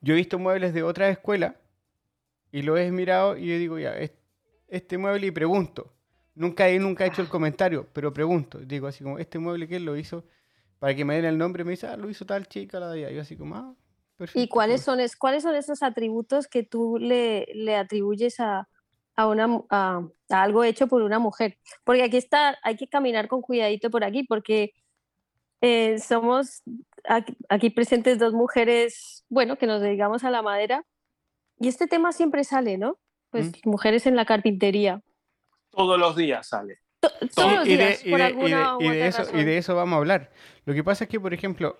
yo he visto muebles de otras escuelas y lo he mirado y yo digo, ya, es- este mueble y pregunto. Nunca he, nunca he hecho el comentario, pero pregunto. Digo así como, ¿este mueble quién lo hizo? Para que me den el nombre, me dice, ah, lo hizo tal chica, la de allá. Yo así como, ah, perfecto. ¿Y cuáles son, es, cuáles son esos atributos que tú le, le atribuyes a, a, una, a algo hecho por una mujer? Porque aquí está, hay que caminar con cuidadito por aquí, porque eh, somos aquí, aquí presentes dos mujeres, bueno, que nos dedicamos a la madera, y este tema siempre sale, ¿no? Pues Mm. mujeres en la carpintería. Todos los días sale. To- Todos los y, de, días, y por de- y alguna de- u y de otra eso, y de eso vamos a hablar. Lo que pasa es que, por ejemplo,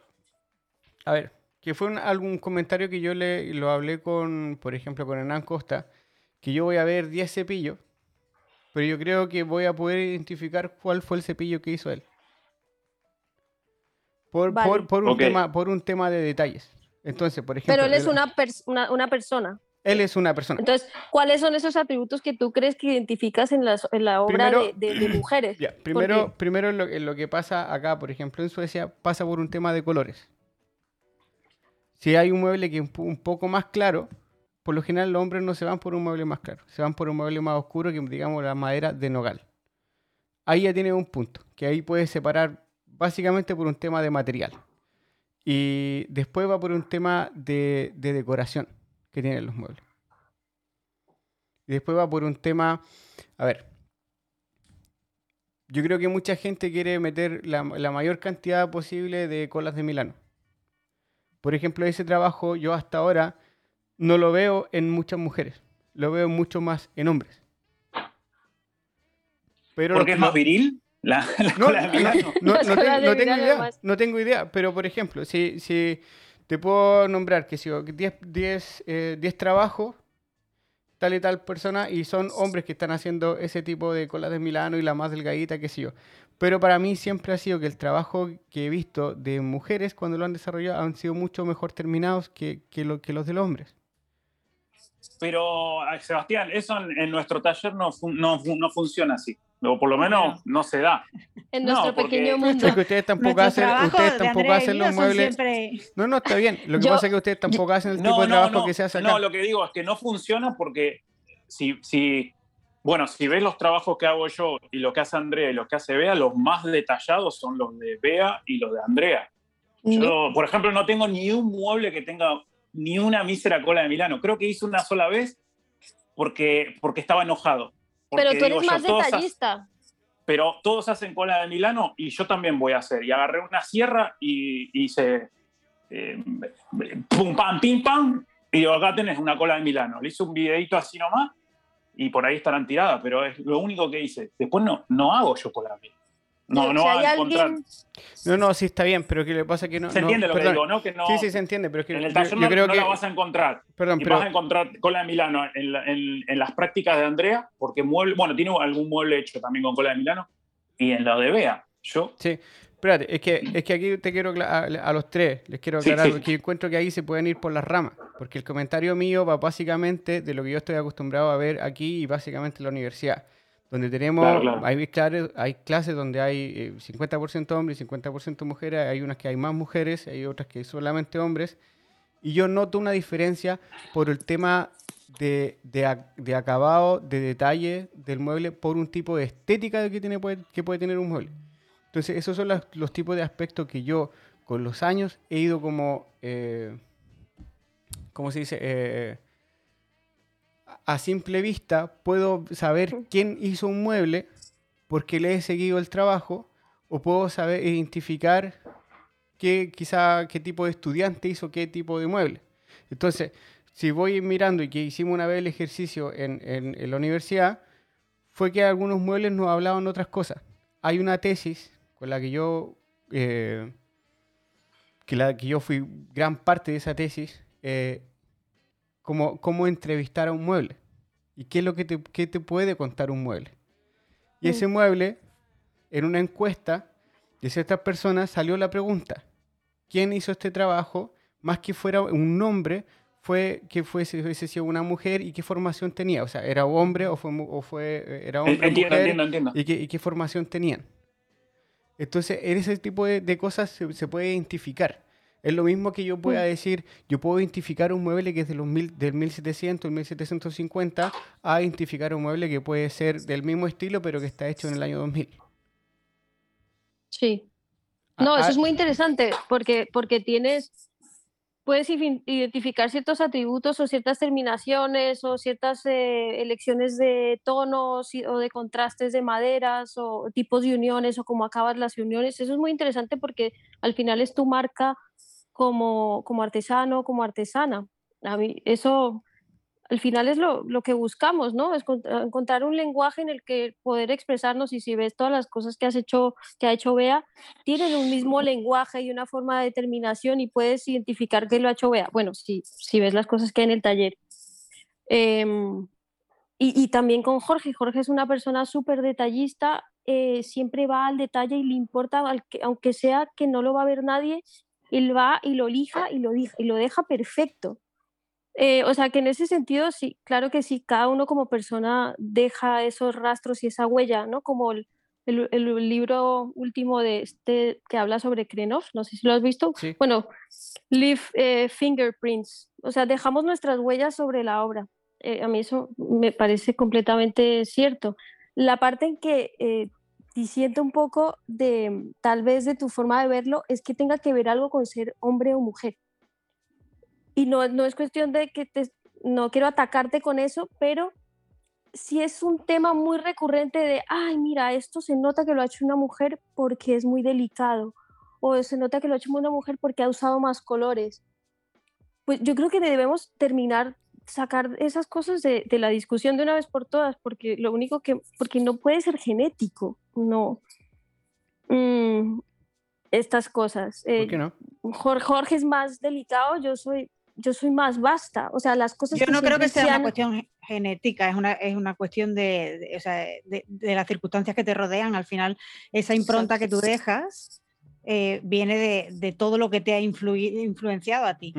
a ver, que fue un- algún comentario que yo le lo hablé con, por ejemplo, con Hernán Costa, que yo voy a ver 10 cepillos, pero yo creo que voy a poder identificar cuál fue el cepillo que hizo él. Por, Vale. por, por un, tema, por un tema de detalles. Entonces, por ejemplo, Pero él es una, pers- una, una persona. Él es una persona. Entonces, ¿cuáles son esos atributos que tú crees que identificas en, la obra Primero- de, de- de mujeres? Primero, primero lo, que- lo que pasa acá, por ejemplo, en Suecia, pasa por un tema de colores. Si hay un mueble que es un po- un poco más claro, por lo general los hombres no se van por un mueble más claro, se van por un mueble más oscuro que digamos la madera de nogal. Ahí ya tiene un punto, que ahí puedes separar básicamente por un tema de material. Y después va por un tema de, de decoración que tienen los muebles. Y después va por un tema, a ver, yo creo que mucha gente quiere meter la, la mayor cantidad posible de colas de Milano. Por ejemplo, ese trabajo yo hasta ahora no lo veo en muchas mujeres, lo veo mucho más en hombres. Pero Porque lo- es más viril la, la no, cola de Milano. no, no no tengo idea, no tengo idea, pero por ejemplo, si, si te puedo nombrar que si 10 10, eh, 10 trabajos, tal y tal persona, y son hombres que están haciendo ese tipo de colas de Milano y la más delgadita, qué sé yo. Pero para mí siempre ha sido que el trabajo que he visto de mujeres cuando lo han desarrollado han sido mucho mejor terminados que, que, lo, que los de los hombres. Pero, ay, Sebastián, eso en, en nuestro taller no, no, no funciona así. O por lo menos no se da. En No, nuestro porque- pequeño mundo. Es que ustedes tampoco hacen, ustedes de tampoco hacen los muebles. siempre- No, no, está bien. Lo que Yo- pasa es que ustedes tampoco hacen el tipo No, de no, trabajo no. que se hace acá. No, lo que digo es que no funciona porque si, si, bueno, si ves los trabajos que hago yo y lo que hace Andrea y lo que hace Bea, los más detallados son los de Bea y los de Andrea. Yo, por ejemplo, no tengo ni un mueble que tenga ni una mísera cola de Milano. Creo que hice una sola vez porque, porque estaba enojado. Porque Pero tú digo eres yo, más todos detallista. pero todos hacen cola de Milano y yo también voy a hacer. Y agarré una sierra y hice eh, pum, pam, pim, pam. Y digo, acá tenés una cola de Milano. Le hice un videito así nomás y por ahí estarán tiradas, pero es lo único que hice. Después no, no hago yo cola de Milano. No, no hay a encontrar. alguien- No, no, sí está bien, pero que le pasa que no. ¿Se no, entiende lo que digo, no? Que no Sí, sí, se entiende, pero es que en el taller yo no, creo no que. la vas a encontrar. Perdón, Y pero. vas a encontrar cola de Milano en, la- en- en las prácticas de Andrea, porque mueble, bueno, tiene algún mueble hecho también con cola de Milano, y en la de Bea. Yo Sí, espérate, es que, es que aquí te quiero a, a los tres, les quiero aclarar, sí. porque encuentro que ahí se pueden ir por las ramas, porque el comentario mío va básicamente de lo que yo estoy acostumbrado a ver aquí y básicamente en la universidad, donde tenemos, Claro, claro. Hay, clases, hay clases donde hay eh, 50% hombres y 50% mujeres, hay unas que hay más mujeres, hay otras que hay solamente hombres, y yo noto una diferencia por el tema de, de, ac- de acabado, de detalle del mueble, por un tipo de estética que, tiene, puede, que puede tener un mueble. Entonces, esos son los tipos de aspectos que yo, con los años, he ido como, eh, ¿cómo se dice? Eh, a simple vista puedo saber quién hizo un mueble porque le he seguido el trabajo o puedo saber identificar qué, quizá qué tipo de estudiante hizo qué tipo de mueble. Entonces, si voy mirando y que hicimos una vez el ejercicio en, en- en la universidad, fue que algunos muebles nos hablaban otras cosas. Hay una tesis con la que yo, eh, que, la, que yo fui gran parte de esa tesis, eh, como cómo entrevistar a un mueble y qué es lo que te, qué te puede contar un mueble. Y Mm. ese mueble en una encuesta de ciertas personas salió la pregunta, ¿quién hizo este trabajo? Más que fuera un nombre, fue que fuese, hubiese sido una mujer y qué formación tenía. O sea, ¿era hombre o fue, o fue eh, era hombre entiendo, mujer, entiendo, entiendo. Y, qué, y qué formación tenían? Entonces, en ese tipo de, de cosas se, se puede identificar. Es lo mismo que yo pueda Mm. decir, yo puedo identificar un mueble que es de los mil, del 1700, 1750, a identificar un mueble que puede ser del mismo estilo, pero que está hecho en el año 2000. Sí. Ah, No, eso ah, es muy interesante porque, porque tienes, puedes ifi- identificar ciertos atributos o ciertas terminaciones o ciertas eh, elecciones de tonos o de contrastes de maderas o tipos de uniones o cómo acabas las uniones. Eso es muy interesante porque al final es tu marca como, como artesano, como artesana. A eso al final es lo, lo que buscamos, ¿no? Es con- encontrar un lenguaje en el que poder expresarnos y si ves todas las cosas que has hecho, que ha hecho Bea, tienen un mismo lenguaje y una forma de determinación y puedes identificar que lo ha hecho Bea. Bueno, si, si ves las cosas que hay en el taller. Em, y, y también con Jorge. Jorge es una persona súper detallista, eh, siempre va al detalle y le importa, aunque sea que no lo va a ver nadie, él va y lo lija y lo, y lo deja perfecto. Eh, o sea que en ese sentido, sí, claro que sí, cada uno como persona deja esos rastros y esa huella, ¿no? Como el, el- el libro último de este que habla sobre Krenov, no sé si lo has visto. Sí. Bueno, Leave eh, Fingerprints, o sea, dejamos nuestras huellas sobre la obra. Eh, a mí eso me parece completamente cierto. La parte en que eh, disiento un poco de tal vez de tu forma de verlo es que tenga que ver algo con ser hombre o mujer. Y no, no es cuestión de que te, no quiero atacarte con eso, pero si es un tema muy recurrente de, ay, mira, esto se nota que lo ha hecho una mujer porque es muy delicado, o se nota que lo ha hecho una mujer porque ha usado más colores. Pues yo creo que debemos terminar, sacar esas cosas de, de la discusión de una vez por todas, porque lo único que, porque no puede ser genético, no. Mm, estas cosas. ¿Por Eh, qué no? Jorge, Jorge es más delicado, yo soy, yo soy más vasta. O sea, las cosas Yo no creo que sea se una cuestión ge- genética, es una, es una cuestión de, de- o sea, de- de las circunstancias que te rodean. Al final, esa impronta que tú dejas eh, viene de, de todo lo que te ha influi- influenciado a ti.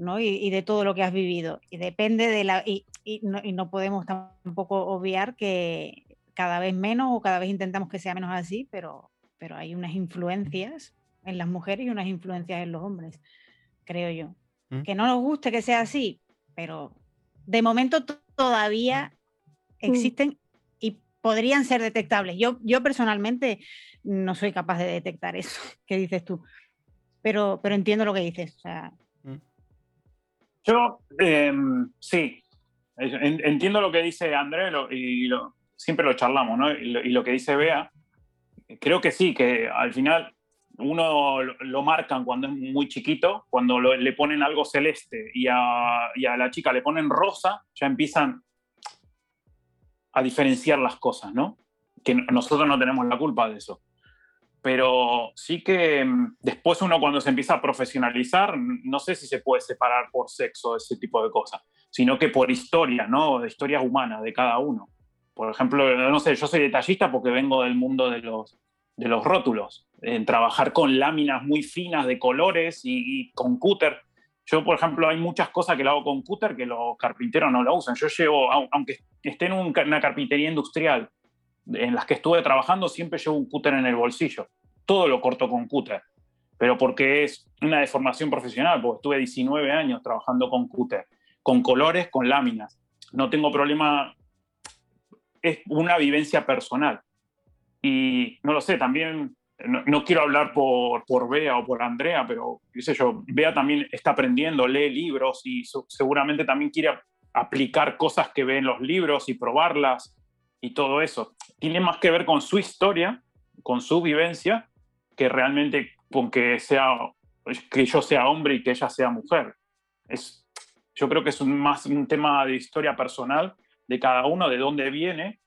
¿Mm? ¿no? Y, y de todo lo que has vivido. Y depende de la. Y, y no, y no podemos tampoco obviar que cada vez menos o cada vez intentamos que sea menos así, pero, pero hay unas influencias en las mujeres y unas influencias en los hombres, creo yo. ¿Mm? Que no nos guste que sea así, pero de momento to- todavía existen y podrían ser detectables. Yo, yo personalmente no soy capaz de detectar eso que dices tú, pero, pero entiendo lo que dices. O sea, Yo, em, sí, En- entiendo lo que dice André lo- y siempre lo charlamos, ¿no? Y lo, que dice Bea, creo que sí, que al final uno lo, marcan cuando es muy chiquito, cuando le ponen algo celeste y a, y a la chica le ponen rosa, ya empiezan a diferenciar las cosas, ¿no? Que nosotros no tenemos la culpa de eso. Pero sí que mm, después uno cuando se empieza a profesionalizar, no sé si se puede separar por sexo ese tipo de cosas, sino que por historia, ¿no? De historias humanas de cada uno. Por ejemplo, no sé, yo soy detallista porque vengo del mundo de los, de los rótulos, en trabajar con láminas muy finas de colores y, y con cúter. Yo, por ejemplo, hay muchas cosas que lo hago con cúter que los carpinteros no lo usan. Yo llevo, au- aunque esté en una carpintería industrial en las que estuve trabajando, siempre llevo un cúter en el bolsillo. Todo lo corto con cúter. Pero porque es una deformación profesional, porque estuve 19 años trabajando con cúter, con colores, con láminas. No tengo problema, es una vivencia personal. Y no lo sé, también, no, quiero hablar por, por Bea o por Andrea, pero qué sé yo, Bea también está aprendiendo, lee libros y seguramente también quiere aplicar cosas que ve en los libros y probarlas y todo eso. Tiene más que ver con su historia, con su vivencia, que realmente con que, sea, que yo sea hombre y que ella sea mujer. Es, yo creo que es un, más un tema de historia personal de cada uno, de dónde viene,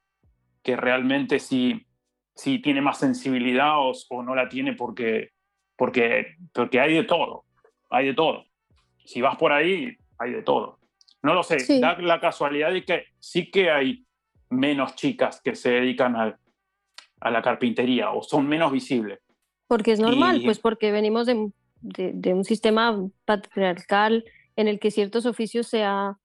que realmente si, si tiene más sensibilidad o, o no la tiene porque, porque, porque hay de todo, hay de todo. Si vas por ahí, hay de todo. No lo sé, Sí. da la casualidad de que sí que hay menos chicas que se dedican al, a la carpintería o son menos visibles. Porque es normal, Y- pues porque venimos de, de- de un sistema patriarcal en el que ciertos oficios se, a-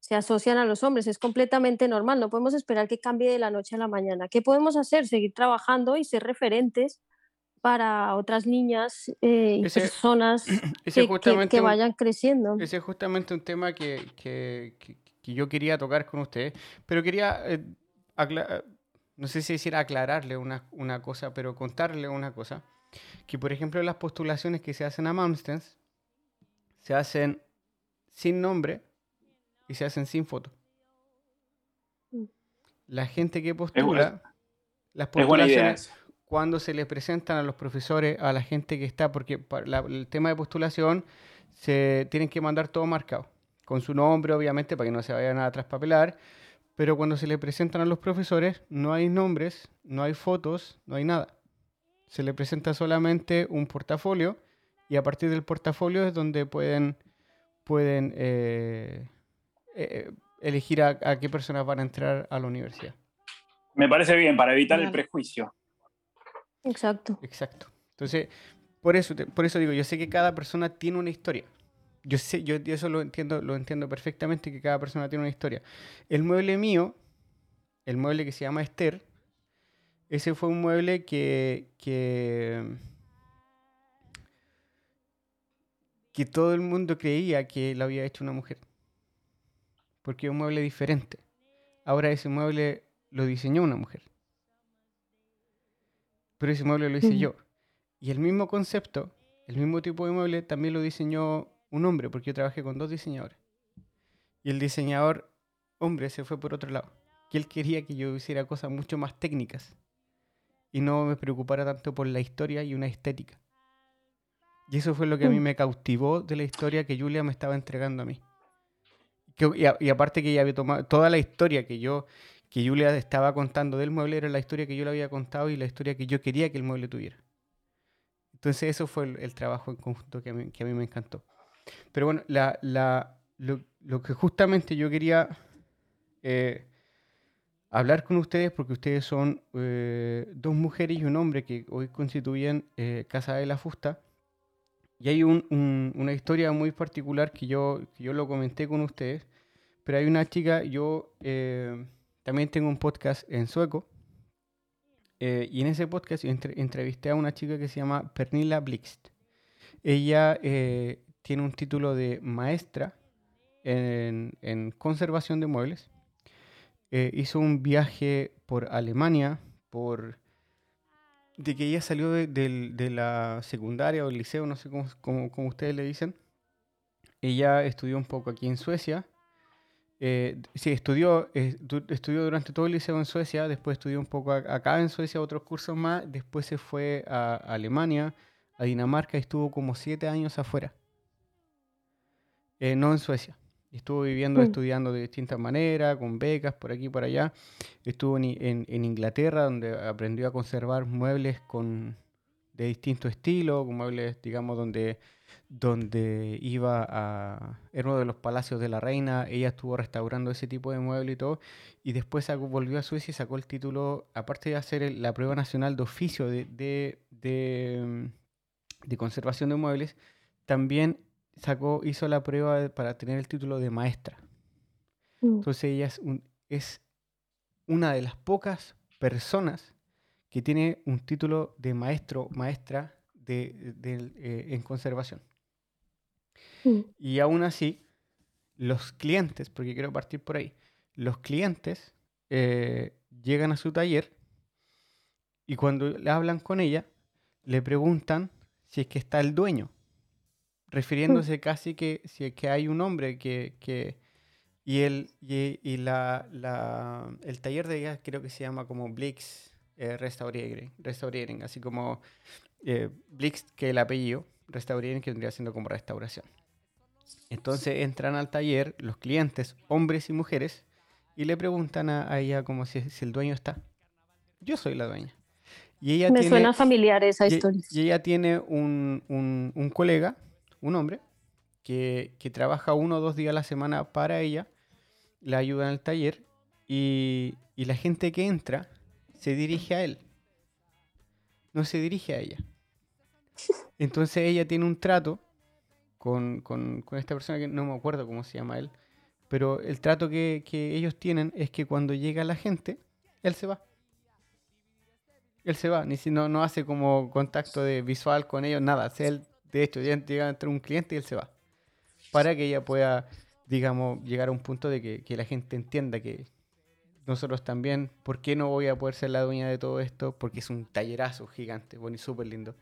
se asocian a los hombres. Es completamente normal, no podemos esperar que cambie de la noche a la mañana. ¿Qué podemos hacer? Seguir trabajando y ser referentes para otras niñas eh, y Ese- personas Ese que, que- que vayan creciendo. Ese es justamente un tema que, que- que- yo quería tocar con ustedes, pero quería, eh, acla- no sé si decir aclararle una, una cosa, pero contarle una cosa, que por ejemplo las postulaciones que se hacen a Malmstens se hacen sin nombre y se hacen sin foto. Mm. La gente que postula, las postulaciones cuando se les presentan a los profesores, a la gente que está, porque para la- el tema de postulación se tienen que mandar todo marcado, con su nombre obviamente para que no se vayan a traspapelar, pero cuando se le presentan a los profesores no hay nombres, no hay fotos, no hay nada. Se le presenta solamente un portafolio y a partir del portafolio es donde pueden, pueden eh, eh, elegir a, a qué personas van a entrar a la universidad. Me parece bien, para evitar el prejuicio. Exacto. Exacto. Entonces, por eso, te- por eso digo, yo sé que cada persona tiene una historia. Yo sé, yo eso lo entiendo, lo entiendo perfectamente que cada persona tiene una historia. El mueble mío, el mueble que se llama Esther, ese fue un mueble que, que, que todo el mundo creía que lo había hecho una mujer. Porque es un mueble diferente. Ahora ese mueble lo diseñó una mujer. Pero ese mueble lo hice yo. Y el mismo concepto, el mismo tipo de mueble, también lo diseñó un hombre, porque yo trabajé con dos diseñadores. Y el diseñador hombre se fue por otro lado. Que él quería que yo hiciera cosas mucho más técnicas. Y no me preocupara tanto por la historia y una estética. Y eso fue lo que a mí Mm. me cautivó de la historia que Julia me estaba entregando a mí. Que- y, a- y aparte que ella había tomado toda la historia que yo, que Julia estaba contando del mueble, era la historia que yo le había contado y la historia que yo quería que el mueble tuviera. Entonces eso fue el, el trabajo en conjunto que a mí, que a mí me encantó. Pero bueno, la, la- lo, lo que justamente yo quería eh, hablar con ustedes, porque ustedes son eh, dos mujeres y un hombre que hoy constituyen eh, Casa de la Fusta. Y hay un- un- una historia muy particular que yo, que yo lo comenté con ustedes, pero hay una chica, yo eh, también tengo un podcast en sueco, eh, y en ese podcast entre- entrevisté a una chica que se llama Pernilla Blixt. Ella eh, tiene un título de maestra en, en conservación de muebles. Eh, hizo un viaje por Alemania, por de que ella salió de, del- de la secundaria o el liceo, no sé cómo, cómo- cómo ustedes le dicen. Ella estudió un poco aquí en Suecia. Eh, sí, estudió, eh, estudió durante todo el liceo en Suecia, después estudió un poco acá en Suecia, otros cursos más, después se fue a Alemania, a Dinamarca y estuvo como siete años afuera. Eh, no en Suecia. Estuvo viviendo, Mm. estudiando de distintas maneras, con becas por aquí y por allá. Estuvo en, I- en- en Inglaterra, donde aprendió a conservar muebles con, de distinto estilo, con muebles, digamos, donde, donde iba a... Era uno de los palacios de la reina, ella estuvo restaurando ese tipo de mueble y todo, y después sacó- volvió a Suecia y sacó el título, aparte de hacer el- la prueba nacional de oficio de, de, de, mm, de conservación de muebles, también sacó, hizo la prueba para tener el título de maestra. Mm. Entonces ella es, un- es una de las pocas personas que tiene un título de maestro, maestra de, de- eh, en conservación. Mm. Y aún así, los clientes, porque quiero partir por ahí, los clientes eh, llegan a su taller y cuando le hablan con ella, le preguntan si es que está el dueño, refiriéndose casi que si es que hay un hombre que, que- y el y, y la, la- el taller de ella creo que se llama como Blix eh, Restaurering, así como eh, Blix que el apellido, Restaurering que vendría siendo como restauración. Entonces entran al taller los clientes, hombres y mujeres, y le preguntan a, a ella como si, si el dueño está. Yo soy la dueña. Y ella Me tiene, suena familiar esa y- historia. y ella tiene un, un- un colega, un hombre, que, que trabaja uno o dos días a la semana para ella, la ayuda en el taller y, y la gente que entra se dirige a él no se dirige a ella. Entonces ella tiene un trato con, con, con esta persona que no me acuerdo cómo se llama él, pero el trato que, que ellos tienen es que cuando llega la gente, él se va. Él se va, ni si no, no hace como contacto de visual con ellos, nada. él, de hecho, llega a entrar un cliente y él se va. Para que ella pueda, digamos, llegar a un punto de que, que la gente entienda que nosotros también, ¿por qué no voy a poder ser la dueña de todo esto? Porque es un tallerazo gigante, bueno y súper lindo.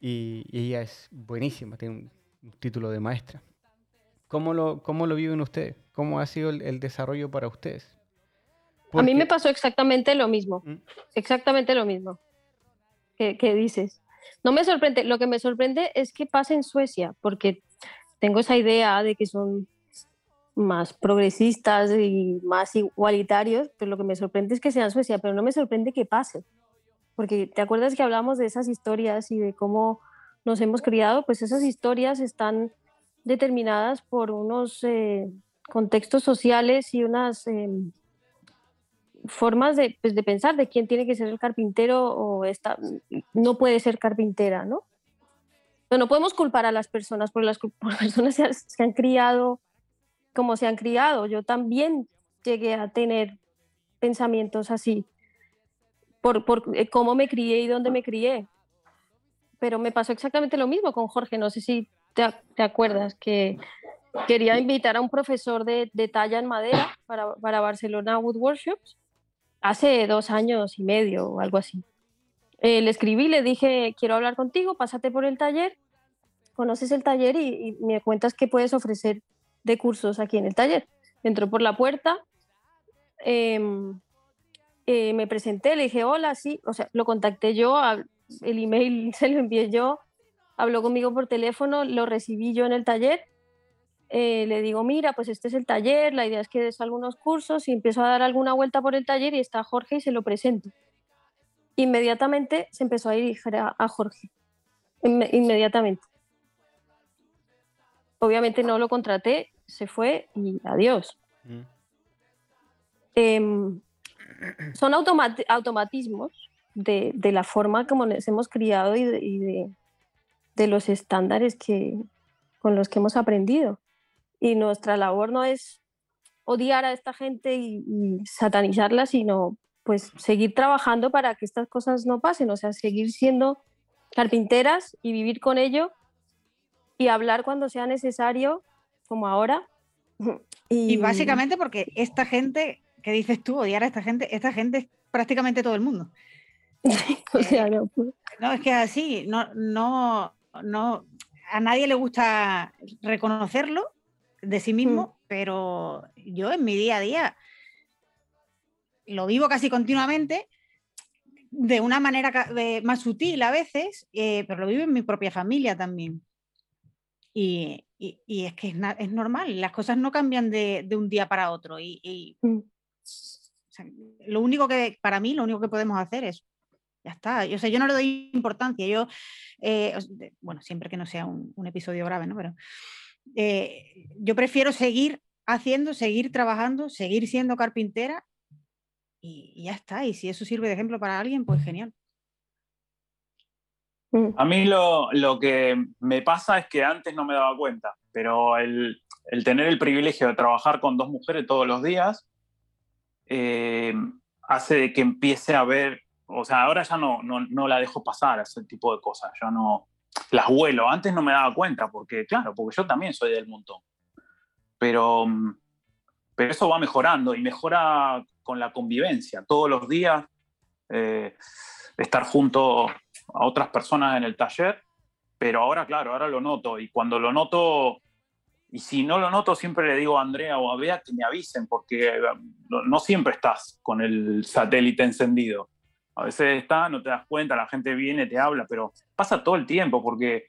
Y, ella es buenísima, tiene un, título de maestra. ¿Cómo lo, ¿Cómo lo viven ustedes? ¿Cómo ha sido el, desarrollo para ustedes? A mí me pasó exactamente lo mismo, ¿Mm? exactamente lo mismo que, que, dices. No me sorprende, lo que me sorprende es que pase en Suecia, porque tengo esa idea de que son más progresistas y más igualitarios, pero lo que me sorprende es que sea en Suecia, pero no me sorprende que pase, porque te acuerdas que hablamos de esas historias y de cómo nos hemos criado, pues esas historias están determinadas por unos eh, contextos sociales y unas em, formas de, pues, de, pensar de quién tiene que ser el carpintero o esta, no puede ser carpintera, ¿no? No podemos culpar a las personas, porque las personas se han criado como se han criado. Yo también llegué a tener pensamientos así, por, por eh, cómo me crié y dónde me crié. Pero me pasó exactamente lo mismo con Jorge, no sé si te, te acuerdas, que quería invitar a un profesor de, de talla en madera para, para, Barcelona Wood Workshops hace dos años y medio o algo así. Eh, le escribí, le dije, quiero hablar contigo, pásate por el taller, conoces el taller y, me cuentas qué puedes ofrecer de cursos aquí en el taller. Entró por la puerta, em, eh, me presenté, le dije, hola, sí, o sea, lo contacté yo, el email se lo envié yo, habló conmigo por teléfono, lo recibí yo en el taller. Eh, le digo, mira, pues este es el taller, la idea es que des algunos cursos y empiezo a dar alguna vuelta por el taller y está Jorge y se lo presento. Inmediatamente se empezó a dirigir a, a Jorge. Inmediatamente. Obviamente no lo contraté, se fue y adiós. Mm. Em, son automatismos de, la forma como nos hemos criado y, de, los estándares que, con los que hemos aprendido. Y nuestra labor no es odiar a esta gente y, y, satanizarla, sino pues seguir trabajando para que estas cosas no pasen, o sea, seguir siendo carpinteras y vivir con ello y hablar cuando sea necesario, como ahora. Y, básicamente porque esta gente, que dices tú, odiar a esta gente, esta gente es prácticamente todo el mundo. o sea, no. no. es que así, no, no, no, a nadie le gusta reconocerlo de sí mismo, mm. pero yo en mi día a día lo vivo casi continuamente de una manera más sutil a veces, eh, pero lo vivo en mi propia familia también. Y, es que es, normal, las cosas no cambian de, un día para otro. Y, mm. lo único que, para mí, lo único que podemos hacer es, ya está. Yo, yo no le doy importancia. Yo, eh, bueno, siempre que no sea un, episodio grave, ¿no? Pero eh, yo prefiero seguir haciendo, seguir trabajando, seguir siendo carpintera y ya está. Y si eso sirve de ejemplo para alguien, pues genial. Mm. A mí lo, que me pasa es que antes no me daba cuenta, pero el, tener el privilegio de trabajar con dos mujeres todos los días eh, hace que empiece a ver, o sea, ahora ya no, no, la dejo pasar a ese tipo de cosas, yo no las vuelo, antes no me daba cuenta, porque claro, porque yo también soy del montón, pero, pero eso va mejorando y mejora con la convivencia, todos los días. Eh, estar junto a otras personas en el taller, pero ahora, claro, ahora lo noto y cuando lo noto, y si no lo noto, siempre le digo a Andrea o a Bea que me avisen, porque no siempre estás con el satélite encendido. A veces está, no te das cuenta, la gente viene, te habla, pero pasa todo el tiempo, porque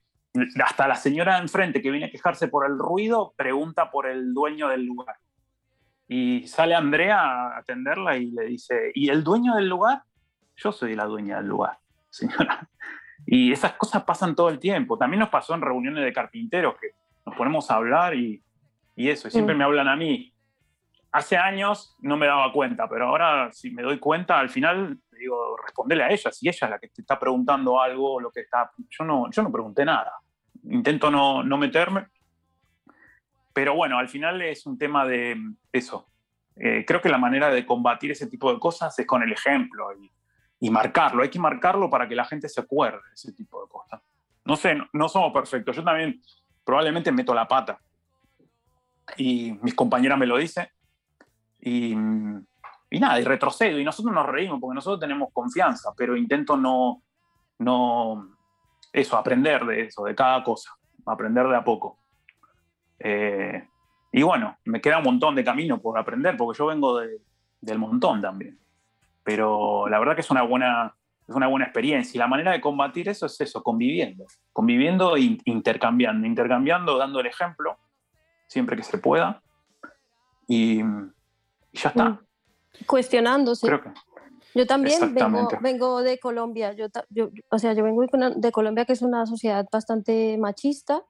hasta la señora de enfrente que viene a quejarse por el ruido pregunta por el dueño del lugar. Y sale Andrea a atenderla y le dice, ¿y el dueño del lugar? Yo soy la dueña del lugar señora. Y esas cosas pasan todo el tiempo. También nos pasó en reuniones de carpinteros que nos ponemos a hablar y, y eso, y siempre mm. me hablan a mí. Hace años no me daba cuenta, pero ahora si me doy cuenta, al final digo, respondele a ella, si ella es la que te está preguntando algo, lo que está... Yo no, yo no pregunté nada, intento no, no meterme, pero bueno, al final es un tema de eso. Eh, creo que la manera de combatir ese tipo de cosas es con el ejemplo y, y marcarlo, hay que marcarlo para que la gente se acuerde de ese tipo de cosas. No sé, no, no somos perfectos, yo también probablemente meto la pata. Y mis compañeras me lo dicen. Y, y nada, y retrocedo y nosotros nos reímos porque nosotros tenemos confianza, pero intento no, no, eso, aprender de eso, de cada cosa, aprender de a poco. Eh, y bueno, me queda un montón de camino por aprender, porque yo vengo de, del montón también. Pero la verdad que es una buena, es una buena experiencia. Y la manera de combatir eso es eso, conviviendo. Conviviendo e intercambiando. Intercambiando, dando el ejemplo, siempre que se pueda. Y, y ya está. Cuestionándose. Creo que. Yo también vengo, vengo de Colombia. Yo, yo- o sea, yo vengo de Colombia, que es una sociedad bastante machista.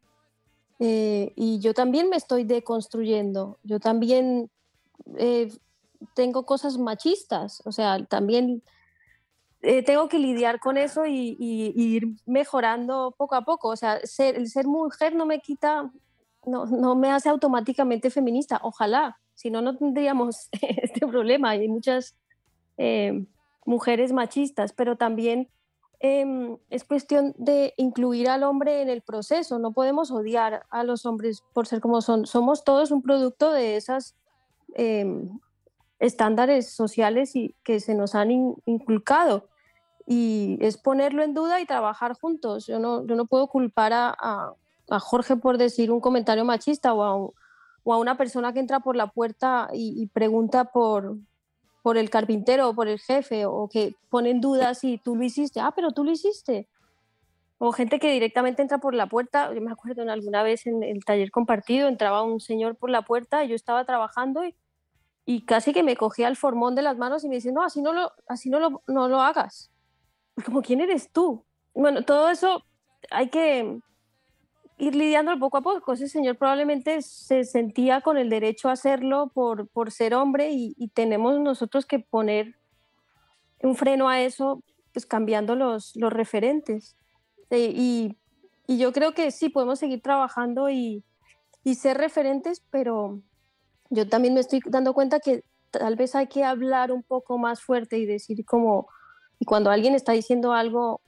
eh, y yo también me estoy deconstruyendo. Yo también eh, tengo cosas machistas. O sea, también eh, tengo que lidiar con eso y, y- y ir mejorando poco a poco. O sea, ser, el ser mujer no me quita, no, no me hace automáticamente feminista. Ojalá, si no, no tendríamos este problema. Hay muchas eh, mujeres machistas, pero también em, es cuestión de incluir al hombre en el proceso. No podemos odiar a los hombres por ser como son. Somos todos un producto de esas em, estándares sociales y que se nos han in- inculcado. Y es ponerlo en duda y trabajar juntos. Yo no, yo no puedo culpar a, a- a Jorge por decir un comentario machista o a, o a una persona que entra por la puerta y, y pregunta por, por el carpintero o por el jefe o que pone en duda si tú lo hiciste. Ah, pero tú lo hiciste. O gente que directamente entra por la puerta. Yo me acuerdo en alguna vez en el taller compartido, entraba un señor por la puerta y yo estaba trabajando y, y casi que me cogía el formón de las manos y me dice, no, así no lo, así no lo, no lo hagas. Y Como, ¿quién eres tú? Bueno, todo eso hay que ir lidiando poco a poco. Ese señor probablemente se sentía con el derecho a hacerlo por, por ser hombre y, tenemos nosotros que poner un freno a eso, pues cambiando los, los referentes. Eh, y, y yo creo que sí, podemos seguir trabajando y, y ser referentes, pero yo también me estoy dando cuenta que tal vez hay que hablar un poco más fuerte y decir como, y cuando alguien está diciendo algo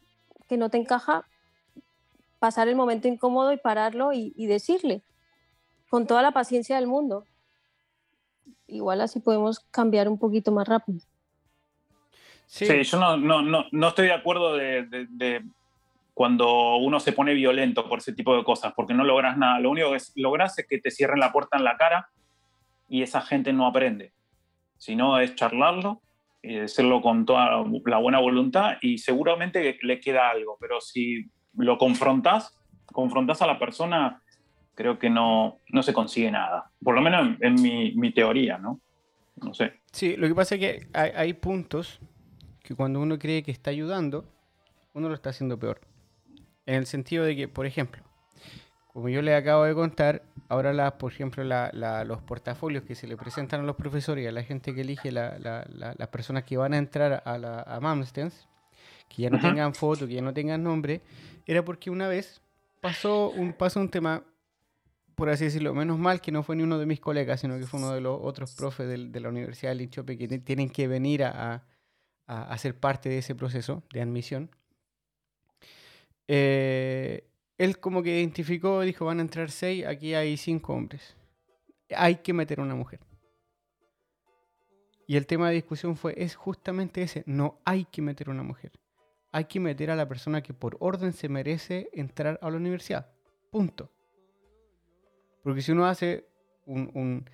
que no te encaja, pasar el momento incómodo y pararlo y, y decirle, con toda la paciencia del mundo. Igual así podemos cambiar un poquito más rápido. Sí, Sí, yo no, no, no, no estoy de acuerdo de, de- de cuando uno se pone violento por ese tipo de cosas, porque no logras nada. Lo único que logras es que te cierren la puerta en la cara y esa gente no aprende. Si no, es charlarlo y decirlo con toda la buena voluntad y seguramente le queda algo, pero si lo confrontas, confrontas a la persona, creo que no, no se consigue nada. Por lo menos en, en mi, mi teoría, ¿no? No sé. Sí, lo que pasa es que hay, hay puntos que cuando uno cree que está ayudando, uno lo está haciendo peor. En el sentido de que, por ejemplo, como yo les acabo de contar, ahora las, por ejemplo, la- la- los portafolios que se le presentan a los profesores y a la gente que elige la- la- la- las personas que van a entrar a, la, a Mamstens, que ya no tengan foto, que ya no tengan nombre, era porque una vez pasó un, pasó un tema, por así decirlo, menos mal que no fue ni uno de mis colegas, sino que fue uno de los otros profes de la Universidad de Linchope que tienen que venir a, a- a, a ser parte de ese proceso de admisión. Eh, él como que identificó, dijo, van a entrar seis, aquí hay cinco hombres. Hay que meter una mujer. Y el tema de discusión fue, es justamente ese, no hay que meter una mujer. Hay que meter a la persona que por orden se merece entrar a la universidad. Punto. Porque si uno hace un, un-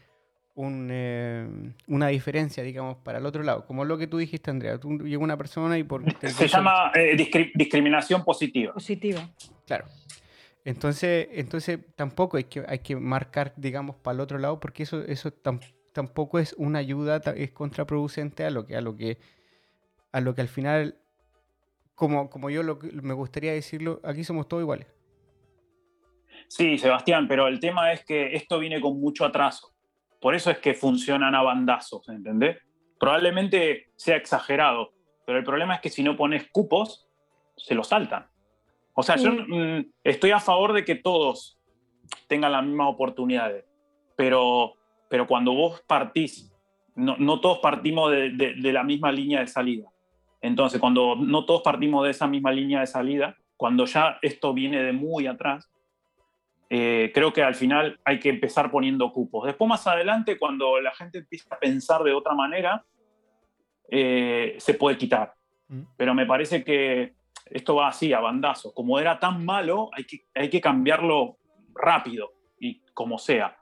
un, eh, una diferencia, digamos, para el otro lado, como lo que tú dijiste, Andrea, tú llega una persona y por... Se llama eh, discri- discriminación positiva. Positiva. Claro. Entonces, entonces tampoco hay que, hay que marcar, digamos, para el otro lado, porque eso, eso tam- tampoco es una ayuda, es contraproducente a lo que, a lo que, a lo que al final, como, como yo lo, me gustaría decirlo, aquí somos todos iguales. Sí, Sebastián, pero el tema es que esto viene con mucho atraso. Por eso es que funcionan a bandazos, ¿entendés? Probablemente sea exagerado, pero el problema es que si no pones cupos, se los saltan. O sea, yo mm, estoy a favor de que todos tengan las mismas oportunidades, pero, pero cuando vos partís, no, no todos partimos de, de, la misma línea de salida. Entonces, cuando no todos partimos de esa misma línea de salida, cuando ya esto viene de muy atrás, eh, creo que al final hay que empezar poniendo cupos. Después, más adelante, cuando la gente empieza a pensar de otra manera, eh, se puede quitar. Mm. Pero me parece que esto va así, a bandazos. Como era tan malo, hay que, hay que cambiarlo rápido y como sea.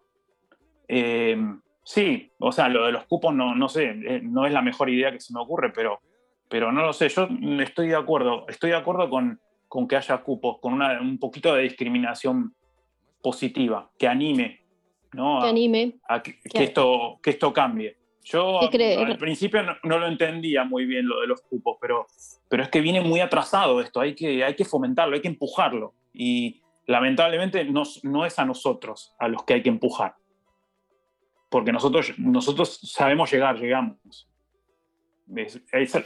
Eh, sí, o sea, lo de los cupos no, no sé, eh, no es la mejor idea que se me ocurre, pero, pero no lo sé. Yo estoy de acuerdo, estoy de acuerdo con, con que haya cupos, con una, un poquito de discriminación positiva, que anime, ¿no? Que anime. A que, esto, que esto cambie. Yo al principio no, lo entendía muy bien lo de los cupos, pero, pero es que viene muy atrasado esto, hay que, hay que fomentarlo, hay que empujarlo. Y lamentablemente no, no es a nosotros a los que hay que empujar. Porque nosotros, nosotros sabemos llegar, llegamos.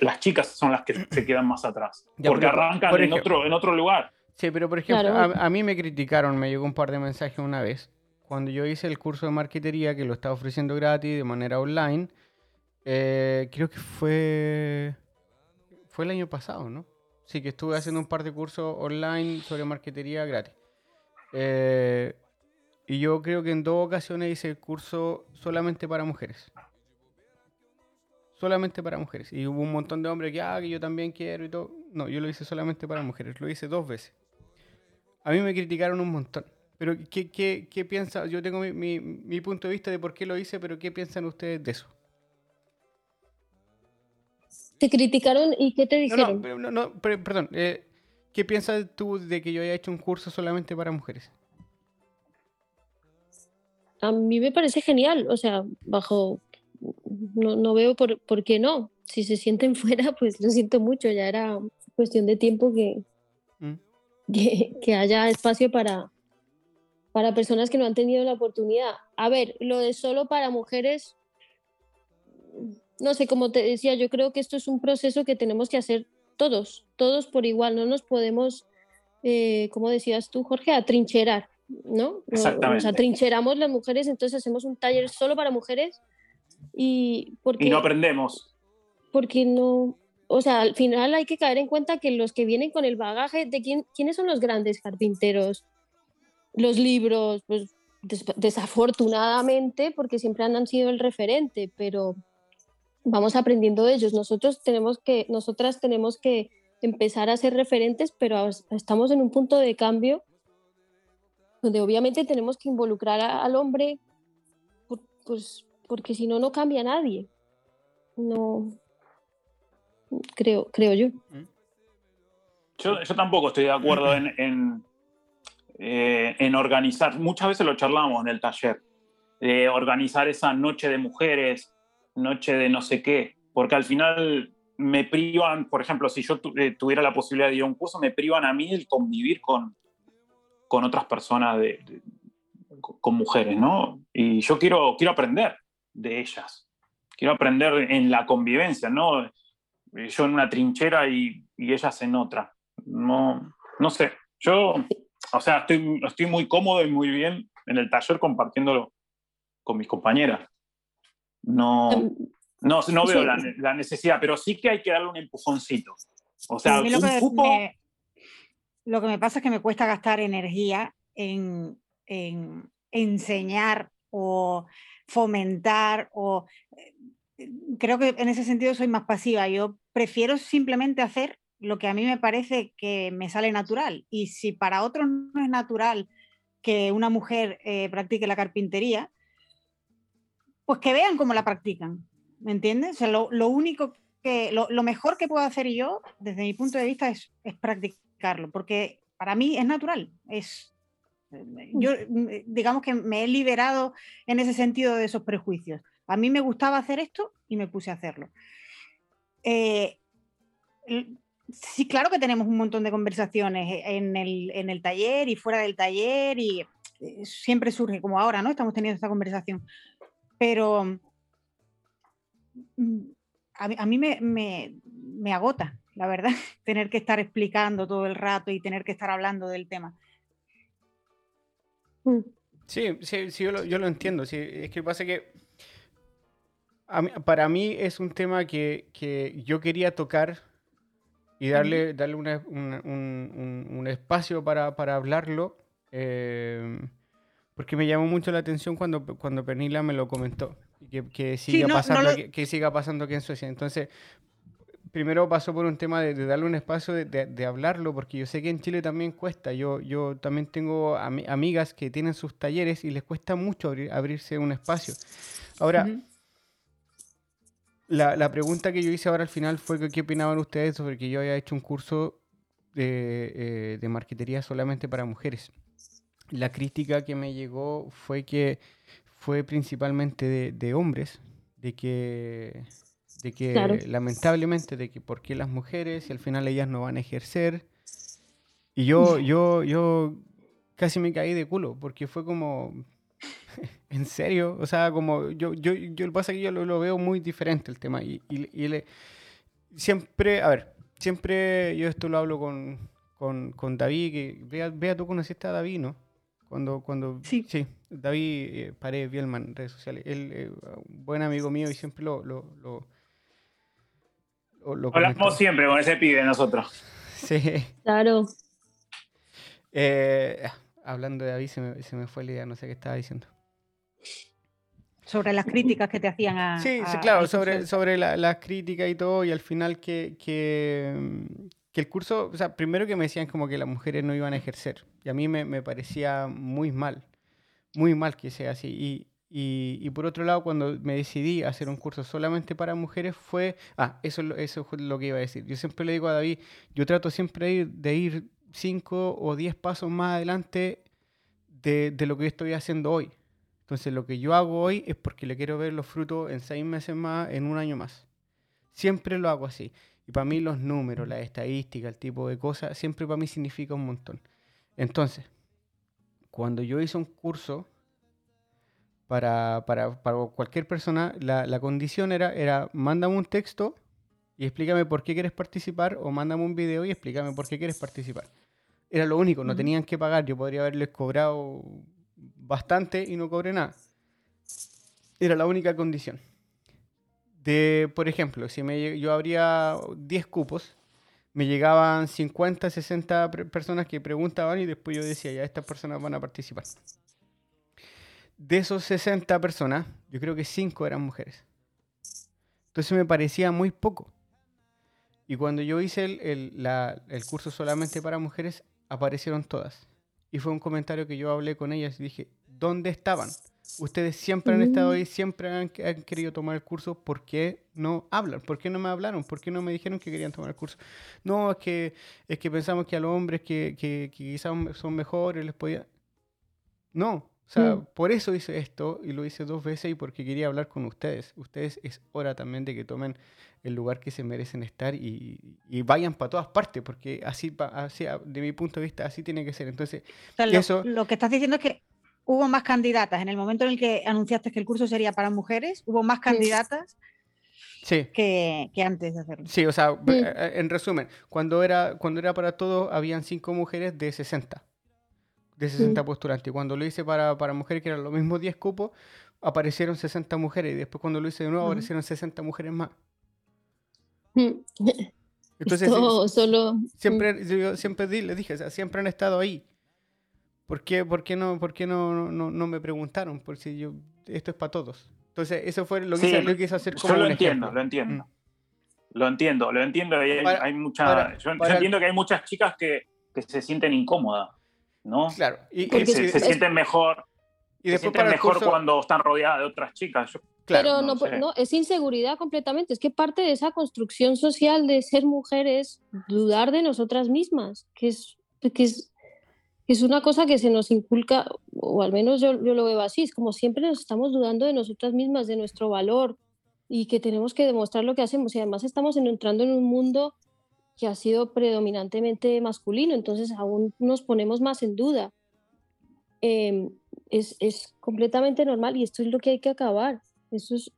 Las chicas son las que se quedan más atrás. porque arrancan en, otro, en otro lugar. Sí, pero por ejemplo, a, mí me criticaron, me llegó un par de mensajes una vez. Cuando yo hice el curso de marquetería, que lo estaba ofreciendo gratis de manera online, eh, creo que fue, fue el año pasado, ¿no? Sí, que estuve haciendo un par de cursos online sobre marquetería gratis. Eh, y yo creo que en dos ocasiones hice el curso solamente para mujeres. Solamente para mujeres. Y hubo un montón de hombres que, ah, que yo también quiero y todo. No, yo lo hice solamente para mujeres. Lo hice dos veces. A mí me criticaron un montón. Pero, ¿qué, qué, qué piensa? Yo tengo mi, mi, punto de vista de por qué lo hice, pero ¿qué piensan ustedes de eso? ¿Te criticaron y qué te dijeron? No, no, perdón. Eh, ¿Qué piensas tú de que yo haya hecho un curso solamente para mujeres? A mí me parece genial, o sea, bajo, no, veo por, por, qué no. Si se sienten fuera, pues lo siento mucho, ya era cuestión de tiempo mm. que, que, haya espacio para, para personas que no han tenido la oportunidad. A ver, lo de solo para mujeres, no sé, como te decía, yo creo que esto es un proceso que tenemos que hacer todos, todos por igual, no nos podemos, eh, como decías tú, Jorge, atrincherar, ¿no? Exactamente. Nos atrincheramos las mujeres, entonces hacemos un taller solo para mujeres y... Porque, y no aprendemos. Porque no... O sea, al final hay que caer en cuenta que los que vienen con el bagaje de quién, quiénes son los grandes carpinteros, los libros, pues desafortunadamente, porque siempre han sido el referente, pero vamos aprendiendo de ellos. Nosotros tenemos que, nosotras tenemos que empezar a ser referentes, pero estamos en un punto de cambio donde obviamente tenemos que involucrar al hombre, pues porque si no, no cambia nadie. No, creo, creo yo. Yo, yo tampoco estoy de acuerdo en, en, eh, en, organizar, muchas veces lo charlamos en el taller, de organizar esa noche de mujeres, noche de no sé qué, porque al final me privan, por ejemplo, si yo eh, tuviera la posibilidad de ir a un curso, me privan a mí el convivir con, con otras personas, de, con mujeres, ¿no? Y yo quiero, quiero aprender de ellas, quiero aprender en la convivencia, ¿no? Yo en una trinchera y, y ellas en otra. No, no sé, yo, o sea, estoy, estoy muy cómodo y muy bien en el taller compartiéndolo con mis compañeras. No, no, no veo la, necesidad, pero sí que hay que darle un empujoncito. O sea, lo, que me, lo que me pasa es que me cuesta gastar energía en, en enseñar o fomentar o eh, creo que en ese sentido soy más pasiva. Yo prefiero simplemente hacer lo que a mí me parece que me sale natural. Y si para otros no es natural que una mujer eh, practique la carpintería, pues que vean cómo la practican, ¿me entiendes? lo, único que, lo, mejor que puedo hacer yo, desde mi punto de vista, es, practicarlo, porque para mí es natural, es, yo digamos que me he liberado en ese sentido de esos prejuicios. A mí me gustaba hacer esto y me puse a hacerlo. Eh, sí, claro que tenemos un montón de conversaciones en el, en el taller y fuera del taller y eh, siempre surge, como ahora, ¿no? Estamos teniendo esta conversación pero mm, a, mí me, me agota, la verdad, tener que estar explicando todo el rato y tener que estar hablando del tema. Mm. Sí, sí, sí yo, lo, entiendo. Sí, es que pasa que para mí es un tema que, yo quería tocar y darle, darle un, espacio para, hablarlo, eh, porque me llamó mucho la atención cuando, cuando Pernila me lo comentó, que, que siga, pasando, que, siga pasando aquí en Suecia. Entonces, primero pasó por un tema de, darle un espacio de, hablarlo, porque yo sé que en Chile también cuesta. Yo, yo también tengo amigas que tienen sus talleres y les cuesta mucho abrirse un espacio. Ahora, la, pregunta que yo hice ahora al final fue qué opinaban ustedes sobre que yo había hecho un curso de, eh, marquetería solamente para mujeres. La crítica que me llegó fue que fue principalmente de, hombres, de que, de que lamentablemente, de que por qué las mujeres y al final ellas no van a ejercer. Y yo, yo, yo casi me caí de culo, porque fue como, ¿En serio? O sea, como yo, yo, yo, lo pasa que yo lo, veo muy diferente el tema. Y, y, le, siempre, a ver, siempre yo esto lo hablo con, con, con David, que vea, tú conociste a David, ¿no? Cuando, cuando, sí. sí David eh, Paredes Bielman redes sociales. Él eh, un buen amigo mío y siempre lo... lo, lo, Hablamos siempre con ese pibe nosotros. Sí. Claro. Eh, hablando de David, se me, se me fue la idea, no sé qué estaba diciendo. Sobre las críticas que te hacían a. Sí, sí claro, sobre, sobre las críticas y todo, y al final que, que, que, el curso, o sea, primero que me decían como que las mujeres no iban a ejercer, y a mí me, me parecía muy mal, muy mal que sea así. Y, y, por otro lado, cuando me decidí a hacer un curso solamente para mujeres, fue. Ah, eso, eso es lo que iba a decir. Yo siempre le digo a David, yo trato siempre de ir, de ir cinco o diez pasos más adelante de, de lo que estoy haciendo hoy. Entonces lo que yo hago hoy es porque le quiero ver los frutos en seis meses más, en un año más. Siempre lo hago así. Y para mí los números, la estadística, el tipo de cosas, siempre para mí significa un montón. Entonces, cuando yo hice un curso para, para, para cualquier persona, la, la, condición era, era, mándame un texto y explícame por qué quieres participar, o mándame un video y explícame por qué quieres participar. Era lo único, no tenían que pagar, yo podría haberles cobrado bastante y no cobre nada. Era la única condición. De, por ejemplo, si me, yo abría 10 cupos, me llegaban 50, 60 personas que preguntaban y después yo decía, ya estas personas van a participar. De esos 60 personas, yo creo que 5 eran mujeres. Entonces me parecía muy poco. Y cuando yo hice el, el curso solamente para mujeres, aparecieron todas. Y fue un comentario que yo hablé con ellas y dije, ¿dónde estaban? Ustedes siempre han estado ahí, siempre han, querido tomar el curso, ¿por qué no hablan? ¿Por qué no me hablaron? ¿Por qué no me dijeron que querían tomar el curso? No, es que, es que pensamos que a los hombres que, que, quizás son mejores les podía... No, sea, mm. por eso hice esto y lo hice dos veces y porque quería hablar con ustedes. Ustedes es hora también de que tomen el lugar que se merecen estar y, vayan para todas partes, porque así, así, de mi punto de vista, así tiene que ser. Entonces, lo, eso... lo que estás diciendo es que hubo más candidatas. En el momento en el que anunciaste que el curso sería para mujeres, hubo más candidatas sí. que, que, antes de hacerlo. Sí, o sea, eh, en resumen, cuando era, cuando era para todos, habían cinco mujeres de 60. De 60 postulantes. Y cuando lo hice para, para mujeres, que eran los mismos 10 cupos, aparecieron 60 mujeres. Y después cuando lo hice de nuevo, aparecieron 60 mujeres más. Entonces, solo... siempre, yo siempre le dije, siempre han estado ahí. ¿Por qué, por qué, no, por qué no, no, no me preguntaron? Por si yo, esto es para todos. Entonces, eso fue lo que, quise, hacer como Yo lo entiendo, lo entiendo. Mm. Lo entiendo, lo entiendo. Hay, hay mucha, yo, entiendo que hay muchas chicas que, que se sienten incómodas, ¿no? Claro. Y, se, se, sienten mejor. Y se sienten mejor cuando están rodeadas de otras chicas. Yo pero no, no, es inseguridad completamente. Es que parte de esa construcción social de ser mujeres, dudar de nosotras mismas, que es, que es, es una cosa que se nos inculca, o al menos yo, yo lo veo así, es como siempre nos estamos dudando de nosotras mismas, de nuestro valor, y que tenemos que demostrar lo que hacemos. Y además estamos entrando en un mundo que ha sido predominantemente masculino, entonces aún nos ponemos más en duda. Em, es, es completamente normal y esto es lo que hay que acabar. Eso es,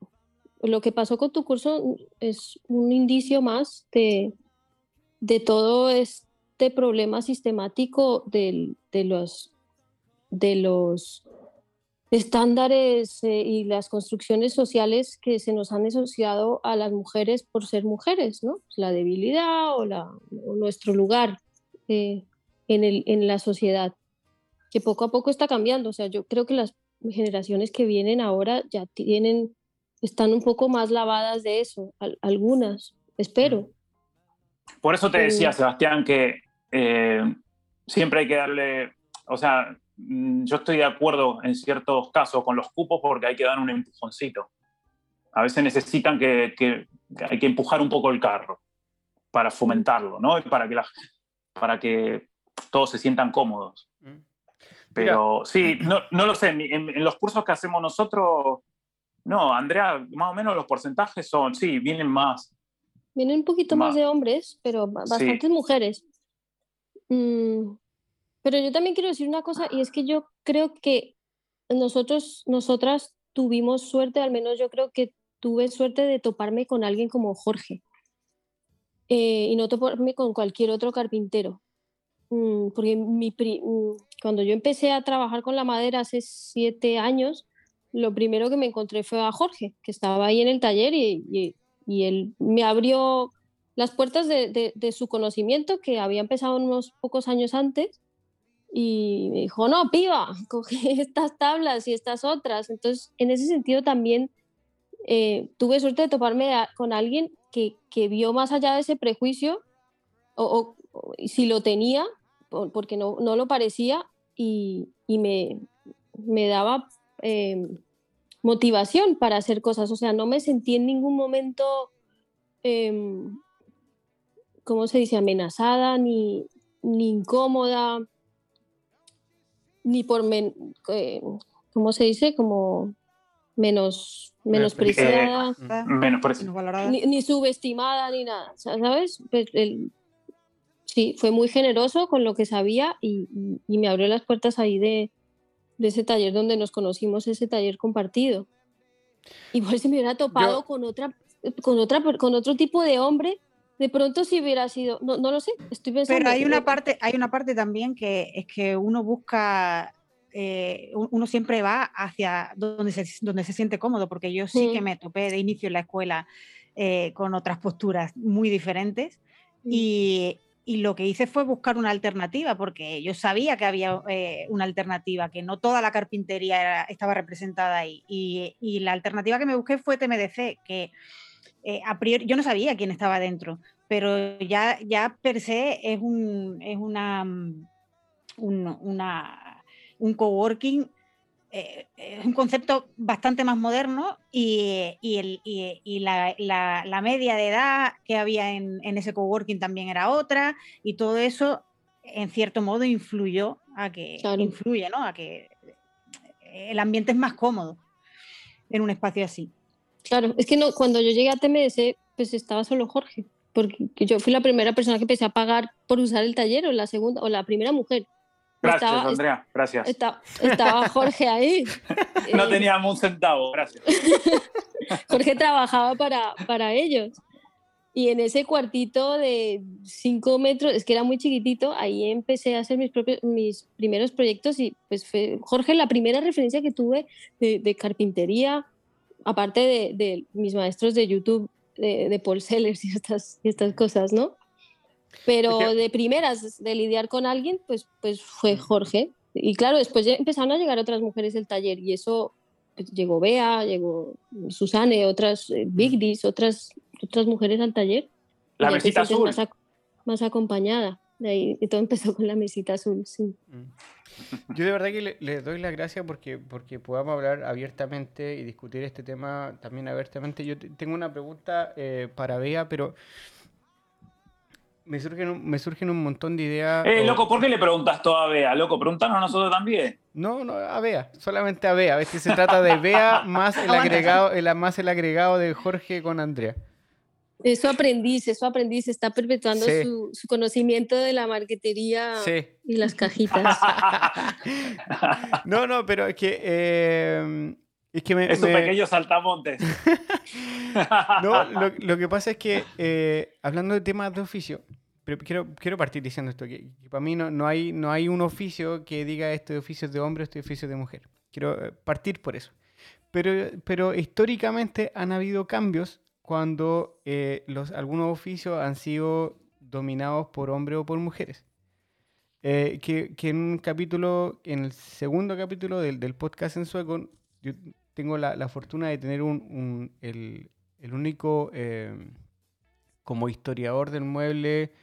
lo que pasó con tu curso es un indicio más de, de todo este problema sistemático de los, de los estándares eh, y las construcciones sociales que se nos han asociado a las mujeres por ser mujeres, ¿no? La debilidad o, la, nuestro lugar eh, en, el, en la sociedad, que poco a poco está cambiando. O sea, yo creo que las generaciones que vienen ahora ya tienen, están un poco más lavadas de eso, algunas, espero. Por eso te decía, Sebastián, que eh, siempre hay que darle, o sea, yo estoy de acuerdo en ciertos casos con los cupos porque hay que dar un empujoncito. A veces necesitan que, que hay que empujar un poco el carro para fomentarlo, ¿no? Para que, la, para que todos se sientan cómodos. Mm. Pero sí, no, no, lo sé, en, los cursos que hacemos nosotros, no, Andrea, más o menos los porcentajes son, sí, vienen más. Vienen un poquito más, de hombres, pero bastantes mujeres. Mm, pero yo también quiero decir una cosa, y es que yo creo que nosotros, nosotras tuvimos suerte, al menos yo creo que tuve suerte de toparme con alguien como Jorge. Eh, y no toparme con cualquier otro carpintero. Mm, porque mi mm, cuando yo empecé a trabajar con la madera hace siete años, lo primero que me encontré fue a Jorge, que estaba ahí en el taller y, y, él me abrió las puertas de, de, su conocimiento, que había empezado unos pocos años antes, y me dijo, no, piba, coge estas tablas y estas otras. Entonces, en ese sentido también eh, tuve suerte de toparme con alguien que, que, vio más allá de ese prejuicio, o, o si lo tenía, porque no, no lo parecía y, y me, me, daba eh, motivación para hacer cosas. O sea, no me sentí en ningún momento, eh, ¿cómo se dice?, amenazada ni, ni incómoda, ni por, eh, ¿cómo se dice?, como menos menospreciada, ni, ni, subestimada, ni nada, ¿sabes? Pues el, sí, fue muy generoso con lo que sabía y, me abrió las puertas ahí de, ese taller donde nos conocimos, ese taller compartido. Igual si me hubiera topado con, otra, con, otra, con otro tipo de hombre, de pronto si hubiera sido, no, no lo sé, estoy pensando. Pero hay una, parte, hay una parte también que es que uno busca eh, uno siempre va hacia donde se, donde se siente cómodo, porque yo sí que me topé de inicio en la escuela eh, con otras posturas muy diferentes y, y lo que hice fue buscar una alternativa, porque yo sabía que había eh, una alternativa, que no toda la carpintería estaba representada ahí. Y, la alternativa que me busqué fue TMDC, que eh, a priori yo no sabía quién estaba dentro, pero ya, ya per se es un, es una, mm, un, una, un coworking eh, es un concepto bastante más moderno y, la, media de edad que había en, ese coworking también era otra y todo eso en cierto modo influyó a que influye, ¿no? A que el ambiente es más cómodo en un espacio así. Claro, es que no, cuando yo llegué a TMS, pues estaba solo Jorge, porque yo fui la primera persona que empecé a pagar por usar el taller, o la segunda, o la primera mujer. Gracias, Andrea, gracias. estaba Jorge ahí. no teníamos un centavo, gracias. Jorge trabajaba para, para ellos. Y en ese cuartito de 5 metros, es que era muy chiquitito, ahí empecé a hacer mis, propios, mis primeros proyectos y pues fue Jorge la primera referencia que tuve de, carpintería, aparte de, de, mis maestros de YouTube, de, de Paul Sellers y estas, y estas cosas, ¿no? Pero de primeras, de lidiar con alguien, pues, pues fue Jorge. Y claro, después empezaron a llegar otras mujeres del taller y eso pues, llegó Bea, llegó Susane, otras eh, Big otras, otras mujeres al taller. La mesita azul. Más, acompañada. Y todo empezó con la mesita azul, sí. Mm. Yo de verdad que le, doy las gracias porque, porque podamos hablar abiertamente y discutir este tema también abiertamente. Yo tengo una pregunta eh, para Bea, pero me surgen, me surgen un montón de ideas. Eh, loco, ¿por qué le preguntas todo a Bea? Loco, preguntanos a nosotros también. No, no, a Bea, solamente a Bea. A ver si se trata de Bea más el agregado, el, más el agregado de Jorge con Andrea. Eso aprendiz, eso aprendiz, está perpetuando su, conocimiento de la marquetería y las cajitas. no, no, pero es que... Eh, es que me, es un pequeño saltamontes. no, lo, que pasa es que, eh, hablando de temas de oficio, pero quiero, quiero partir diciendo esto, que, para mí no, no, hay, no hay un oficio que diga este oficio es de hombre, este oficio es de mujer. Quiero eh, partir por eso. Pero, pero históricamente han habido cambios cuando eh, los, algunos oficios han sido dominados por hombres o por mujeres. Eh, que, que, en un capítulo, en el segundo capítulo del, del podcast en sueco, yo tengo la, la fortuna de tener un, un el, el, único eh, como historiador del mueble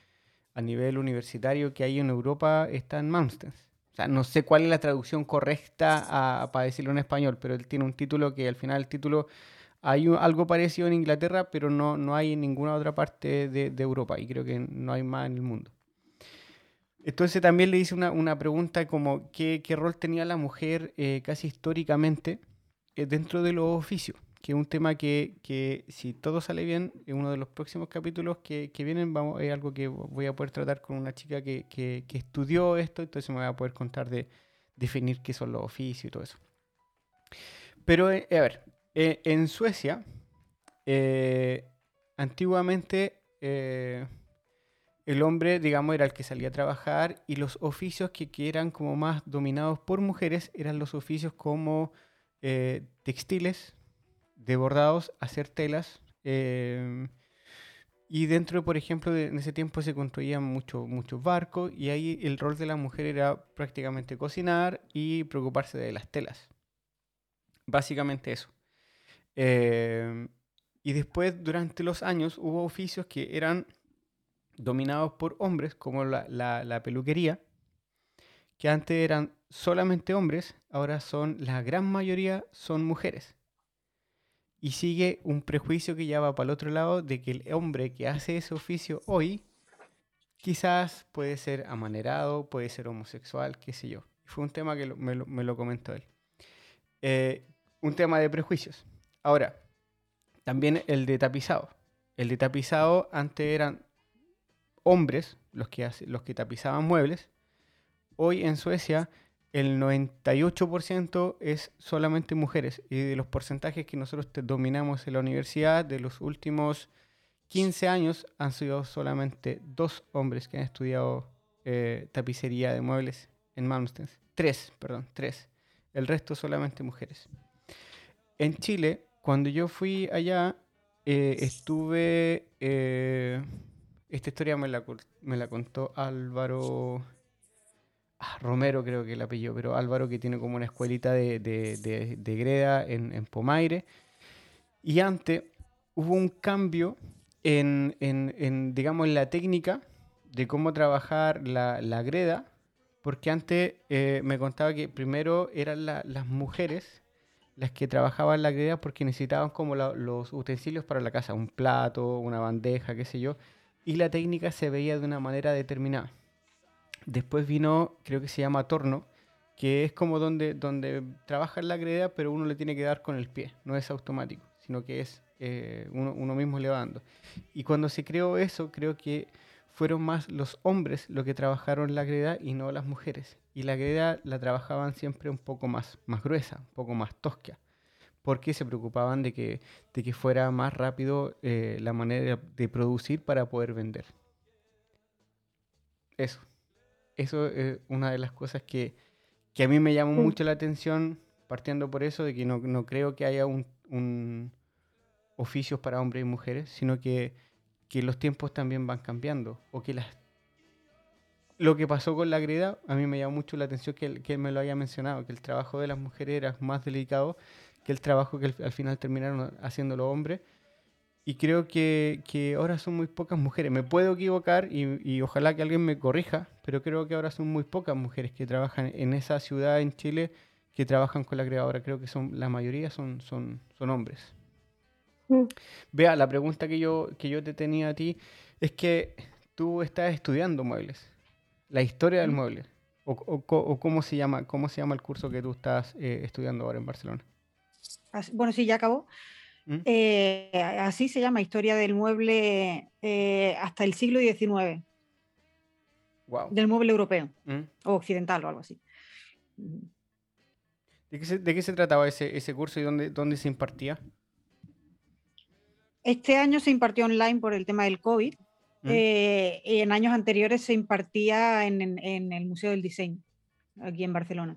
a nivel universitario que hay en Europa está en Malmstens. O sea, no sé cuál es la traducción correcta para decirlo en español, pero él tiene un título que al final el título hay algo parecido en Inglaterra, pero no, no hay en ninguna otra parte de, Europa y creo que no hay más en el mundo. Entonces también le hice una, pregunta como ¿qué, ¿qué, rol tenía la mujer eh, casi históricamente eh, dentro de los oficios, que es un tema que, que, si todo sale bien, en uno de los próximos capítulos que, que vienen vamos, es algo que voy a poder tratar con una chica que, que, estudió esto, entonces me va a poder contar de definir qué son los oficios y todo eso. Pero, eh, a ver, en Suecia, antiguamente el hombre, digamos, era el que salía a trabajar y los oficios que, eran como más dominados por mujeres eran los oficios como eh, textiles, de bordados, hacer telas. Y dentro, por ejemplo, en ese tiempo se construían muchos muchos barcos y ahí el rol de la mujer era prácticamente cocinar y preocuparse de las telas. Básicamente eso. Em, y después, durante los años, hubo oficios que eran dominados por hombres, como la, peluquería, que antes eran solamente hombres, ahora son, la gran mayoría son mujeres. Y sigue un prejuicio que ya va para el otro lado de que el hombre que hace ese oficio hoy quizás puede ser amanerado, puede ser homosexual, qué sé yo. Fue un tema que me, lo, comentó él. Eh, un tema de prejuicios. Ahora, también el de tapizado. El de tapizado antes eran hombres los que, los que tapizaban muebles. Hoy en Suecia el 98% es solamente mujeres. Y de los porcentajes que nosotros dominamos en la universidad, de los últimos 15 años, han sido solamente dos hombres que han estudiado eh, tapicería de muebles en Malmstens. Tres, perdón, tres. El resto solamente mujeres. En Chile, cuando yo fui allá, eh, estuve... Eh, esta historia me la, me la contó Álvaro ah, Romero, creo que el apellido, pero Álvaro que tiene como una escuelita de, de, greda en, Pomaire. Y antes hubo un cambio en, en, digamos, en la técnica de cómo trabajar la, la greda, porque antes eh, me contaba que primero eran las mujeres las que trabajaban la greda porque necesitaban como los utensilios para la casa, un plato, una bandeja, qué sé yo y la técnica se veía de una manera determinada. Después vino, creo que se llama torno, que es como donde, donde trabaja la greda, pero uno le tiene que dar con el pie, no es automático, sino que es eh, uno, mismo levando. Y cuando se creó eso, creo que fueron más los hombres los que trabajaron la greda y no las mujeres. Y la greda la trabajaban siempre un poco más, más gruesa, un poco más tosca porque se preocupaban de que, de que fuera más rápido eh, la manera de producir para poder vender. Eso. Eso es una de las cosas que, a mí me llamó mucho la atención, partiendo por eso, de que no, creo que haya un, un, oficios para hombres y mujeres, sino que, los tiempos también van cambiando. O que las lo que pasó con la greda, a mí me llamó mucho la atención que, que él me lo haya mencionado, que el trabajo de las mujeres era más delicado que el trabajo que al final terminaron haciendo los hombres. Y creo que, que, ahora son muy pocas mujeres. Me puedo equivocar y, y, ojalá que alguien me corrija, pero creo que ahora son muy pocas mujeres que trabajan en esa ciudad en Chile que trabajan con la creadora. Creo que son la mayoría son, son, son hombres. Mm. Vea, la pregunta que yo, que yo te tenía a ti es que tú estás estudiando muebles, la historia del mm. mueble. O, o, cómo se llama cómo se llama el curso que tú estás eh, estudiando ahora en Barcelona bueno, sí, ya acabó. ¿Mm? Eh, así se llama, Historia del Mueble eh, hasta el siglo XIX. Del mueble europeo, ¿Mm? o occidental o algo así. ¿De qué se, trataba ese, curso y dónde, dónde se impartía? este año se impartió online por el tema del COVID. Mm. eh, y en años anteriores se impartía en, en- en el Museo del Diseño, aquí en Barcelona.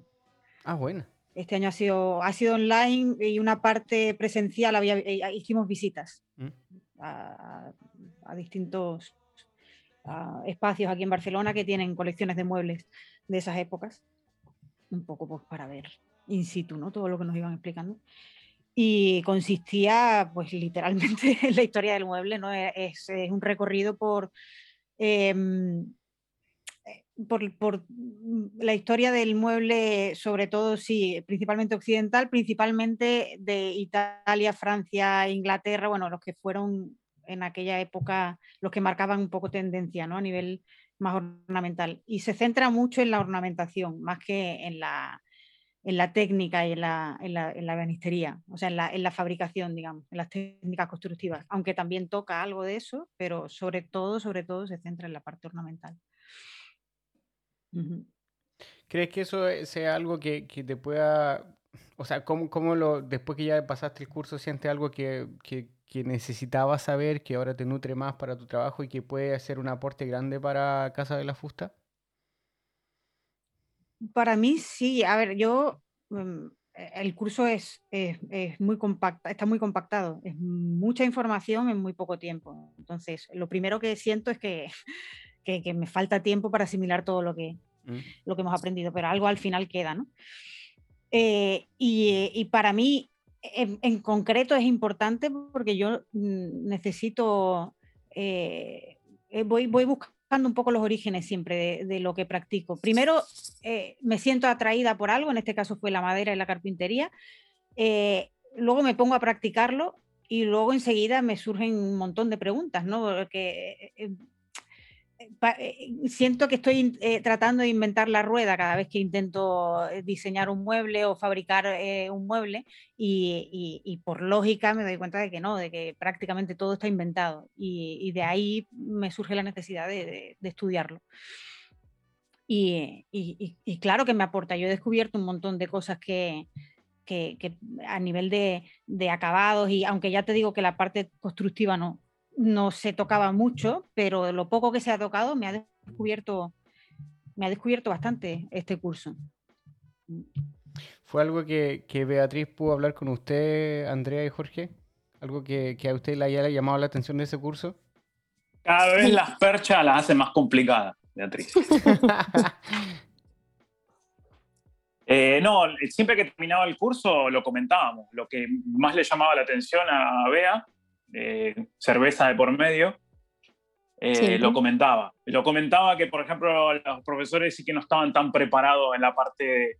Ah, bueno. Este año ha sido, ha sido online y una parte presencial, había, eh, hicimos visitas Mm. a, a distintos a espacios aquí en Barcelona que tienen colecciones de muebles de esas épocas. Un poco pues, para ver in situ, ¿no? Todo lo que nos iban explicando. Y consistía, pues literalmente, en la historia del mueble, ¿no? E- Es, un recorrido por, em, eh, por, por, mm, la historia del mueble, sobre todo, sí, principalmente occidental, principalmente de Italia, Francia, Inglaterra, bueno, los que fueron en aquella época los que marcaban un poco tendencia, ¿no? A nivel más ornamental. Y se centra mucho en la ornamentación, más que en la, en la técnica y en la, en la, en la ebanistería, o sea, en la, en la fabricación, digamos, en las técnicas constructivas, aunque también toca algo de eso, pero sobre todo, sobre todo se centra en la parte ornamental. ¿Crees que eso eh, sea algo que, que te pueda, o sea, cómo, cómo lo, después que ya pasaste el curso, sientes algo que, que, que necesitabas saber, que ahora te nutre más para tu trabajo y que puede hacer un aporte grande para Casa de la Fusta? Para mí sí, a ver, yo mm, e- el curso es, es, es muy compacta, está muy compactado, es mucha información en muy poco tiempo. Entonces, lo primero que siento es que, que, que me falta tiempo para asimilar todo lo que, Mm. lo que hemos aprendido, pero algo al final queda, ¿no? Eh, y, y para mí, en, en concreto, es importante porque yo mm, necesito, eh, eh, voy, voy buscando un poco los orígenes siempre de, de lo que practico. Primero, eh, me siento atraída por algo, en este caso fue la madera y la carpintería, eh, luego me pongo a practicarlo y luego enseguida me surgen un montón de preguntas, ¿no? Porque eh, siento que estoy eh, tratando de inventar la rueda cada vez que intento eh, diseñar un mueble o fabricar eh, un mueble y, por lógica me doy cuenta de que no, de que prácticamente todo está inventado y, de ahí me surge la necesidad de, estudiarlo. Y, claro que me aporta, yo he descubierto un montón de cosas que, a nivel de acabados y aunque ya te digo que la parte constructiva no, no se tocaba mucho, pero lo poco que se ha tocado me ha descubierto, me ha descubierto bastante este curso. ¿Fue algo que, que Beatriz pudo hablar con usted, Andrea y Jorge? ¿Algo que, que a usted le haya llamado la atención de ese curso? Cada vez las perchas las hace más complicadas, Beatriz. Eh, no, siempre que terminaba el curso lo comentábamos. Lo que más le llamaba la atención a Bea, eh, cerveza de por medio, eh, lo comentaba. Lo comentaba que, por ejemplo, los profesores sí que no estaban tan preparados en la parte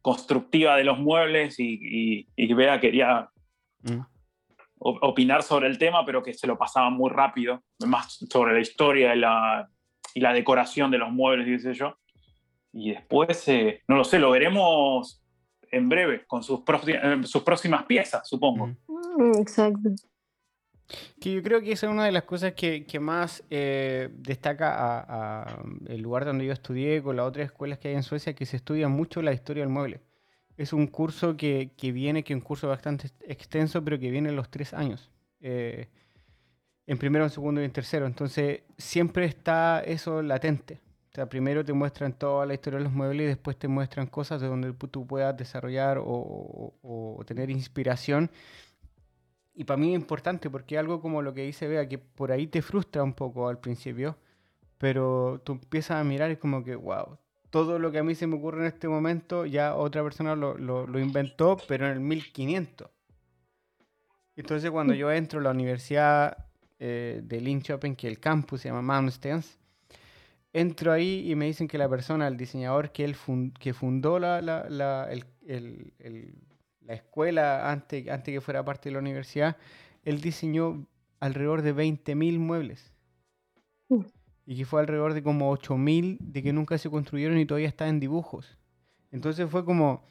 constructiva de los muebles y, y, y Bea quería Mm. op- opinar sobre el tema, pero que se lo pasaban muy rápido, más sobre la historia y la, y la decoración de los muebles, sé yo. Y después, eh, no lo sé, lo veremos en breve con sus, sus próximas piezas, supongo. Mm. Mm, Exacto. Que yo creo que esa es una de las cosas que, más eh, destaca el lugar donde yo estudié con las otras escuelas que hay en Suecia, que se estudia mucho la historia del mueble. Es un curso que, viene, que es un curso bastante ex- extenso, pero que viene en los tres años. eh, en primero, en segundo y en tercero. Entonces, siempre está eso latente. O sea, primero te muestran toda la historia de los muebles y después te muestran cosas de donde tú puedas desarrollar o tener inspiración. Y para mí es importante porque algo como lo que dice Bea, que por ahí te frustra un poco al principio, pero tú empiezas a mirar y es como que, wow, todo lo que a mí se me ocurre en este momento, ya otra persona lo, lo- lo inventó, pero en el 1500. Entonces cuando yo entro a la universidad eh, de Linköping, que el campus se llama Malmstens, entro ahí y me dicen que la persona, el diseñador que, él fun- que fundó la, la, la- el- el- el- la escuela antes, antes que fuera parte de la universidad, él diseñó alrededor de 20.000 muebles. Y que fue alrededor de como 8.000 de que nunca se construyeron y todavía están en dibujos. Entonces fue como,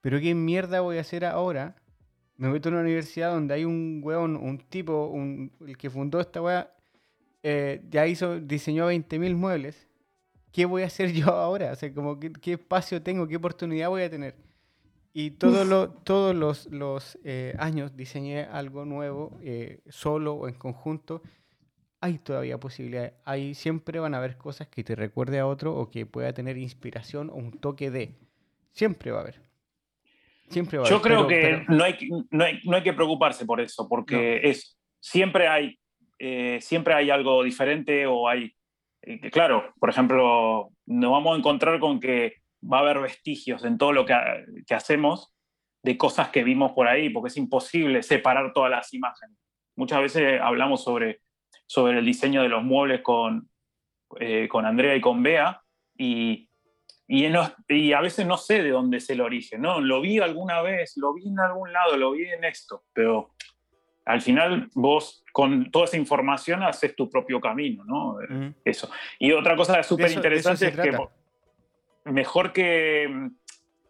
¿pero qué mierda voy a hacer ahora? Me meto en una universidad donde hay un weón, un tipo, un, el que fundó esta weá, eh, ya hizo, diseñó 20.000 muebles. ¿Qué voy a hacer yo ahora? O sea, como, ¿qué, qué espacio tengo? ¿Qué oportunidad voy a tener? Y todos los, todos los, los eh, años diseñé algo nuevo, eh, solo o en conjunto. Hay todavía posibilidades. Hay, siempre van a haber cosas que te recuerde a otro o que pueda tener inspiración o un toque de. Siempre va a haber. Siempre va a Yo haber. creo pero- que pero- no, hay, que- no, hay, no hay que preocuparse por eso, porque es, siempre, hay, eh, siempre hay algo diferente o hay... eh, claro, por ejemplo, nos vamos a encontrar con que va a haber vestigios en todo lo que, ha- que hacemos de cosas que vimos por ahí, porque es imposible separar todas las imágenes. Muchas veces hablamos sobre, sobre el diseño de los muebles con, eh, con Andrea y con Bea, y, y, a veces no sé de dónde es el origen, ¿no? Lo vi alguna vez, lo vi en algún lado, lo vi en esto, pero al final vos con toda esa información haces tu propio camino, ¿no? Eso. Y otra cosa súper interesante es que mejor que, mm,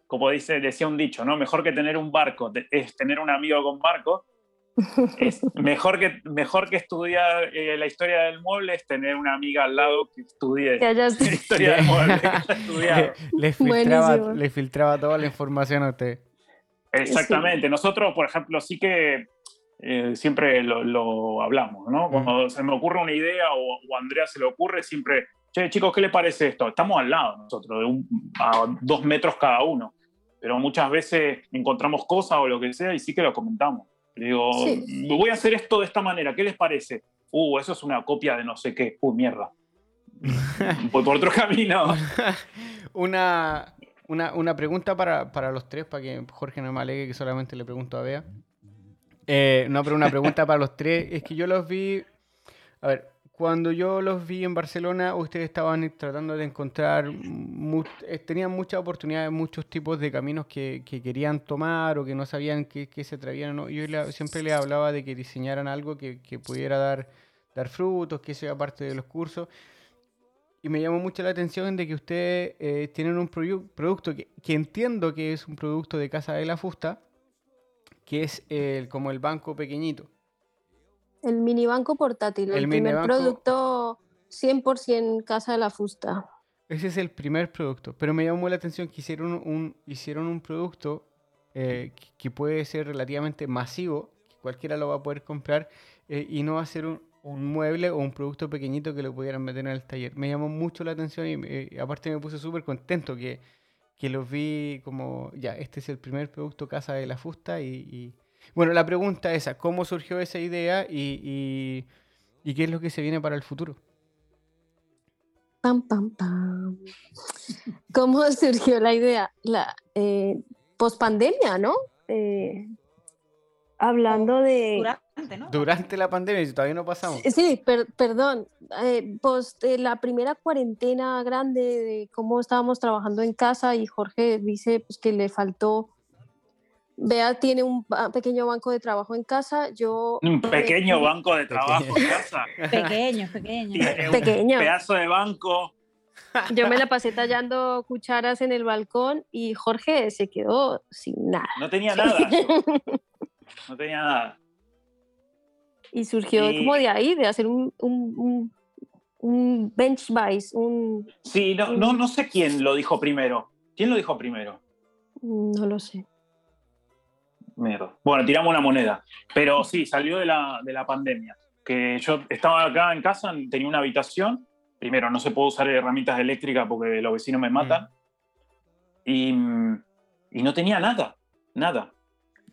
como dice, decía un dicho, ¿no? Mejor que tener un barco es tener un amigo con barco. Es mejor que, mejor que estudiar eh, la historia del mueble es tener una amiga al lado que estudie Que hayas- la historia del mueble, que le, filtraba, le filtraba toda la información a usted. Exactamente. Nosotros, por ejemplo, sí que eh, siempre lo, lo hablamos, ¿no? Cuando se me ocurre una idea o, o a Andrea se le ocurre, siempre, che, chicos, ¿qué le parece esto? Estamos al lado nosotros, de un- a dos metros cada uno. Pero muchas veces encontramos cosas o lo que sea y sí que lo comentamos. Le digo, Sí. voy a hacer esto de esta manera, ¿qué les parece? Uh, eso es una copia de no sé qué. Uy, mierda. Voy por otro camino. una, una, una pregunta para, para los tres, para que Jorge no me alegue que solamente le pregunto a Bea. Eh, no, pero una pregunta para los tres. Es que yo los vi. A ver, cuando yo los vi en Barcelona, ustedes estaban tratando de encontrar. mu- eh, tenían muchas oportunidades, muchos tipos de caminos que, que querían tomar o que no sabían qué, se atrevían no. Yo siempre les hablaba de que diseñaran algo que, pudiera dar, frutos, que sea parte de los cursos. Y me llamó mucho la atención de que ustedes eh, tienen un producto que, entiendo que es un producto de Casa de la Fusta, que es como el banco pequeñito. El mini banco portátil, el, El primer minibanco- producto 100% Casa de la Fusta. Ese es el primer producto. Pero me llamó la atención que hicieron un, hicieron un producto eh, que, puede ser relativamente masivo, que cualquiera lo va a poder comprar, eh, y no va a ser un, un mueble o un producto pequeñito que lo pudieran meter en el taller. Me llamó mucho la atención y me- y aparte me puse súper contento que, que los vi como, ya, este es el primer producto Casa de la Fusta y... y- Bueno, la pregunta es esa, ¿cómo surgió esa idea y, y- y qué es lo que se viene para el futuro? Pam, pam, pam. ¿Cómo surgió la idea? La eh, pospandemia, ¿no? Eh, hablando de. Durante, ¿no? Durante la pandemia, si todavía no pasamos. Sí, per- perdón. eh, post eh, la primera cuarentena grande de cómo estábamos trabajando en casa y Jorge dice pues, que le faltó. Bea tiene un pequeño banco de trabajo en casa. Yo. Un eh, pequeño banco de trabajo en casa. Pequeño, pequeño. Tiene un Pequeño. pedazo de banco. Yo me la pasé tallando cucharas en el balcón y Jorge se quedó sin nada. No tenía nada. No tenía nada. Y surgió Y- como de ahí, de hacer un, un, un, un bench vice, un... Sí, no, no, no sé quién lo dijo primero. ¿Quién lo dijo primero? No lo sé. Mierda. Bueno, tiramos una moneda. Pero sí, salió de la, de la pandemia. Que yo estaba acá en casa, tenía una habitación. Primero, no se puede usar herramientas eléctricas porque los vecinos me matan. Y, mm, y no tenía nada, nada.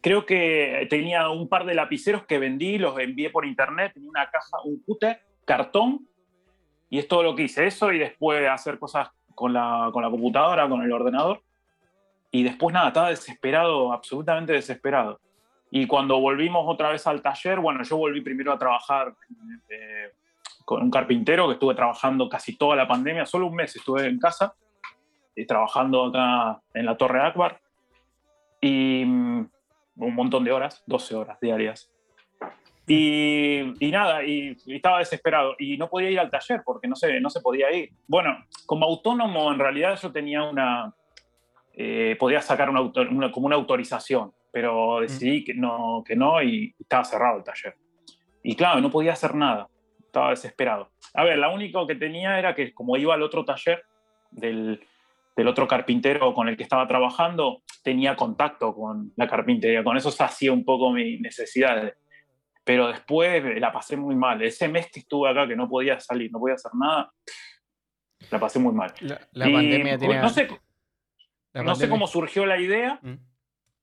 Creo que tenía un par de lapiceros que vendí, los envié por internet. Tenía una caja, un cúter, cartón. Y es todo lo que hice. Eso y después hacer cosas con la, con la computadora, con el ordenador. Y después nada, estaba desesperado, absolutamente desesperado. Y cuando volvimos otra vez al taller, bueno, yo volví primero a trabajar eh, con un carpintero que estuve trabajando casi toda la pandemia, solo un mes estuve en casa, eh, trabajando acá en la Torre Akbar. Y mm, un montón de horas, 12 horas diarias. Y, y nada, y, y estaba desesperado. Y no podía ir al taller porque no se, no se podía ir. Bueno, como autónomo, en realidad yo tenía una, eh, podía sacar una, una- como una autorización, pero decidí que no, que no y estaba cerrado el taller. Y claro, no podía hacer nada, estaba desesperado. A ver, la única que tenía era que como iba al otro taller del, del otro carpintero con el que estaba trabajando, tenía contacto con la carpintería, con eso hacía un poco mis necesidades. Pero después la pasé muy mal. Ese mes que estuve acá, que no podía salir, no podía hacer nada, la pasé muy mal. La, la pandemia tiene... No sé, no sé cómo surgió la idea, mm.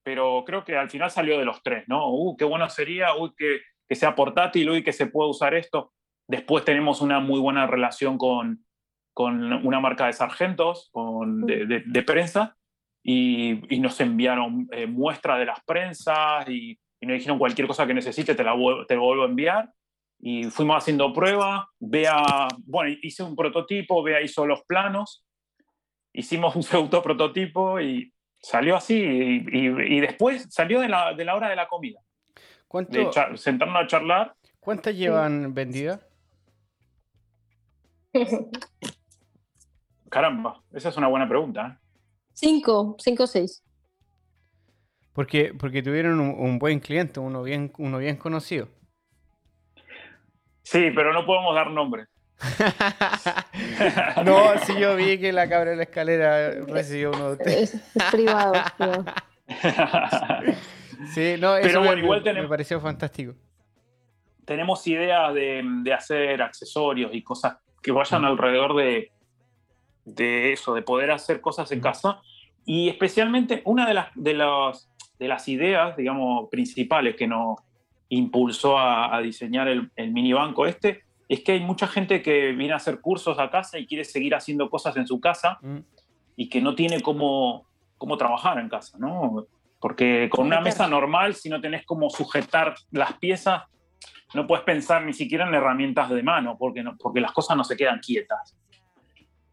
pero creo que al final salió de los tres, ¿no? Uh, qué bueno sería, uy, que, que sea portátil, uy, que se pueda usar esto. Después tenemos una muy buena relación con, con una marca de sargentos, con, de, de, prensa, y, y, nos enviaron eh, muestras de las prensas y, y, nos dijeron cualquier cosa que necesite te la te vuelvo a enviar. Y fuimos haciendo pruebas, vea, bueno, hice un prototipo, vea hizo los planos, hicimos un pseudo prototipo y salió así, y, y después salió de la, de la, hora de la comida. ¿Cuánto, de sentarnos a charlar. ¿Cuántas llevan vendidas? Caramba, esa es una buena pregunta. ¿eh? Cinco, cinco o seis. Porque, porque tuvieron un, buen cliente, uno bien, uno bien conocido. Sí, pero no podemos dar nombre. no, sí yo vi que la cabra de la escalera recibió uno de ustedes. Es, privado. sí, no, eso pero bueno, igual me pareció fantástico. Tenemos ideas de, de, hacer accesorios y cosas que vayan alrededor de, de eso, de poder hacer cosas en casa. Y especialmente una de las, de las, de las ideas, digamos, principales que nos impulsó a, diseñar el, el, mini banco este, es que hay mucha gente que viene a hacer cursos a casa y quiere seguir haciendo cosas en su casa mm. y que no tiene cómo, cómo trabajar en casa, ¿no? Porque con una mesa normal, si no tenés cómo sujetar las piezas, no puedes pensar ni siquiera en herramientas de mano, porque, no, porque las cosas no se quedan quietas.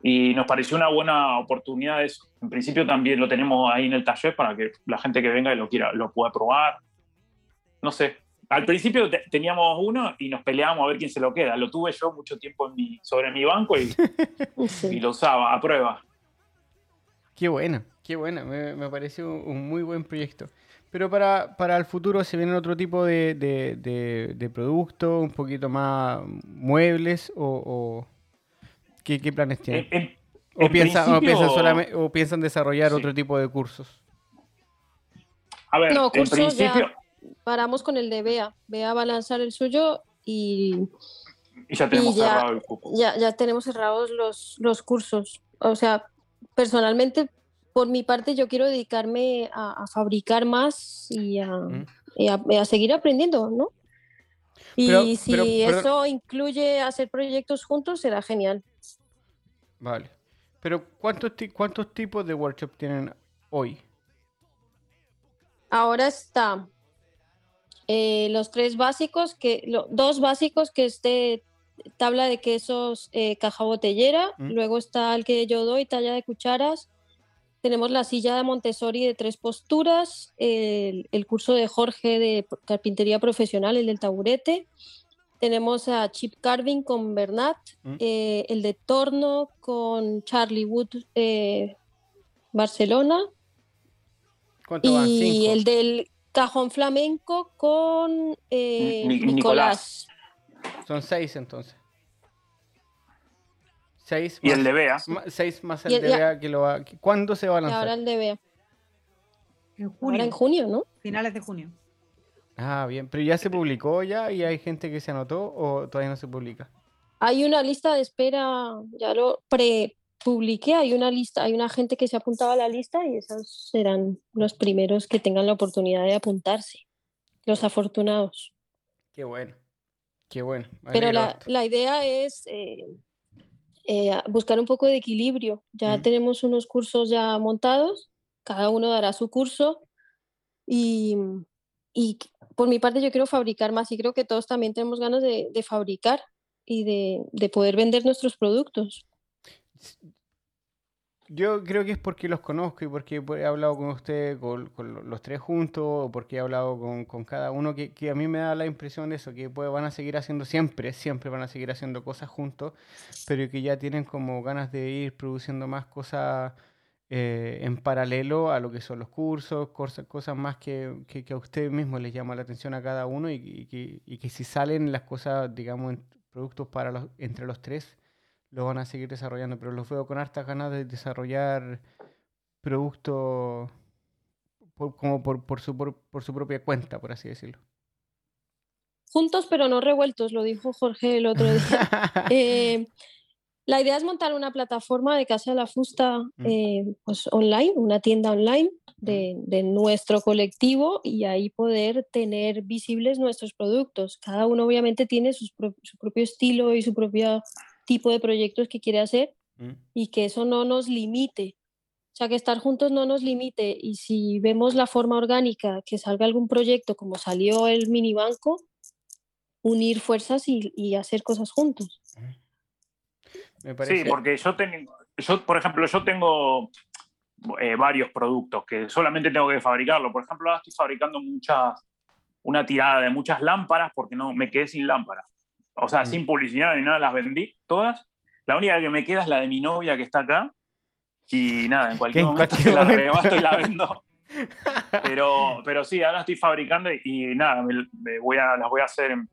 Y nos pareció una buena oportunidad eso. En principio también lo tenemos ahí en el taller para que la gente que venga y lo quiera lo pueda probar. No sé. Al principio teníamos uno y nos peleábamos a ver quién se lo queda. Lo tuve yo mucho tiempo en mi, sobre mi banco y, y lo usaba a prueba. Qué bueno, qué bueno. Me, me pareció un muy buen proyecto. Pero para, para, el futuro se vienen otro tipo de, de, de, productos, un poquito más muebles o, ¿qué, ¿qué, planes tienen? o, piensan, o, piensan solamente, o piensan desarrollar otro tipo de cursos. A ver, no, en principio... paramos con el de Bea. Bea va a lanzar el suyo y... Y ya tenemos cerrado el cupo. Ya, ya tenemos cerrados los, los cursos. O sea, personalmente por mi parte yo quiero dedicarme a, fabricar más y a, seguir aprendiendo, ¿no? Y si eso incluye hacer proyectos juntos, será genial. Vale. Pero ¿cuántos, cuántos tipos de workshop tienen hoy? Ahora está eh, los tres básicos, que dos básicos que es de tabla de quesos, eh, caja botellera, ¿Mm? luego está el que yo doy, talla de cucharas, tenemos la silla de Montessori de tres posturas, el, curso de Jorge de carpintería profesional, el del taburete. Tenemos a Chip Carving con Bernat, mm. eh, el de torno con Charlie Wood Barcelona. y el del cajón flamenco con eh, Nicolás. Son seis entonces. Seis y el de Bea. Seis más el, de Bea que lo va. ¿Cuándo se va a lanzar? Ahora el de Bea. En junio. en junio, ¿no? Finales de junio. Ah, bien. ¿Pero ya se publicó ya y hay gente que se anotó o todavía no se publica? Hay una lista de espera, ya lo pre-publiqué, hay una lista, hay una gente que se apuntaba a la lista y esos serán los primeros que tengan la oportunidad de apuntarse. Los afortunados. Qué bueno. Qué bueno. Pero la, la, idea es eh, eh, buscar un poco de equilibrio. Ya tenemos unos cursos ya montados, cada uno dará su curso y, y, por mi parte yo quiero fabricar más y creo que todos también tenemos ganas de, de fabricar y de, de poder vender nuestros productos. Yo creo que es porque los conozco y porque he hablado con usted, con, los tres juntos, o porque he hablado con, cada uno, que, a mí me da la impresión de eso, que pues, van a seguir haciendo siempre, siempre van a seguir haciendo cosas juntos, pero que ya tienen como ganas de ir produciendo más cosas eh, en paralelo a lo que son los cursos, cosas, más que, a usted mismo les llama la atención a cada uno y, que, si salen las cosas, digamos, productos entre los tres, lo van a seguir desarrollando, pero los veo con hartas ganas de desarrollar productos por, como por, por, su, por, por su propia cuenta, por así decirlo. Juntos pero no revueltos, lo dijo Jorge el otro día. Eh, la idea es montar una plataforma de Casa de la Fusta Mm. eh, pues online, una tienda online de, de nuestro colectivo y ahí poder tener visibles nuestros productos. Cada uno obviamente tiene sus pro- su propio estilo y su propio tipo de proyectos que quiere hacer Mm. y que eso no nos limite. O sea, que estar juntos no nos limite y si vemos la forma orgánica, que salga algún proyecto como salió el mini banco, unir fuerzas y, y hacer cosas juntos. Me parece. Sí, porque yo tengo, yo, por ejemplo, yo tengo eh, varios productos que solamente tengo que fabricarlo. Por ejemplo, ahora estoy fabricando muchas, una tirada de muchas lámparas porque no me quedé sin lámparas. O sea, Mm. sin publicidad ni nada, las vendí todas. La única que me queda es la de mi novia que está acá. Y nada, en cualquier en momento cualquier la rebasto y la vendo. Pero, pero sí, ahora estoy fabricando y, y nada, me, me voy a, las voy a hacer en,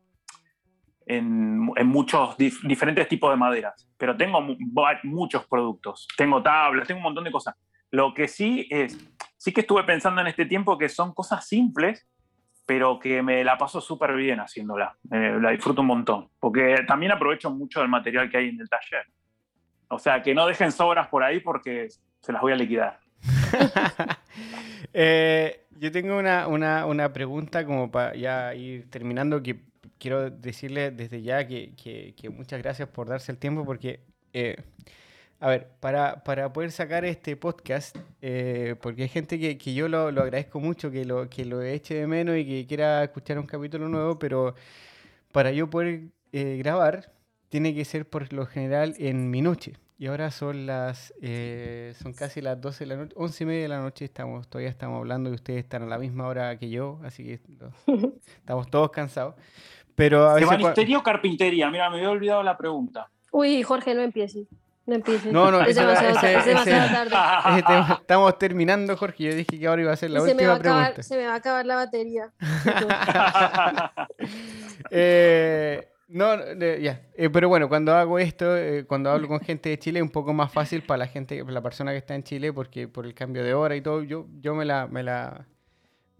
en, en muchos dif- diferentes tipos de maderas. Pero tengo mu- muchos productos. Tengo tablas, tengo un montón de cosas. Lo que sí es, sí que estuve pensando en este tiempo que son cosas simples, pero que me la paso súper bien haciéndola. Eh, la disfruto un montón. Porque también aprovecho mucho del material que hay en el taller. O sea, que no dejen sobras por ahí porque se las voy a liquidar. Eh, yo tengo una, una, una pregunta como para ya ir terminando que quiero decirle desde ya que, que- muchas gracias por darse el tiempo porque, eh, a ver, para, para poder sacar este podcast, eh, porque hay gente que, que yo lo, lo agradezco mucho, que lo, que lo eche de menos y que quiera escuchar un capítulo nuevo, pero para yo poder eh, grabar tiene que ser por lo general en mi noche. Y ahora son las, eh, son casi las 12 de la noche, 11 y media de la noche, estamos, todavía estamos hablando y ustedes están a la misma hora que yo, así que estamos todos cansados. Pero a veces... cua- ¿Ebanistería o carpintería? Mira, me había olvidado la pregunta. Uy, Jorge, no empieces. No empieces. No, no, es ese- demasiado, ese- es demasiado ese- tarde. tema- estamos terminando, Jorge. Yo dije que ahora iba a ser la Y se, me última va a acabar, pregunta. se me va a acabar la batería. Eh, no, eh, ya. Eh, pero bueno, cuando hago esto, eh, cuando hablo con gente de Chile, es un poco más fácil para la gente, para la persona que está en Chile, porque por el cambio de hora y todo, yo, yo me la, me la,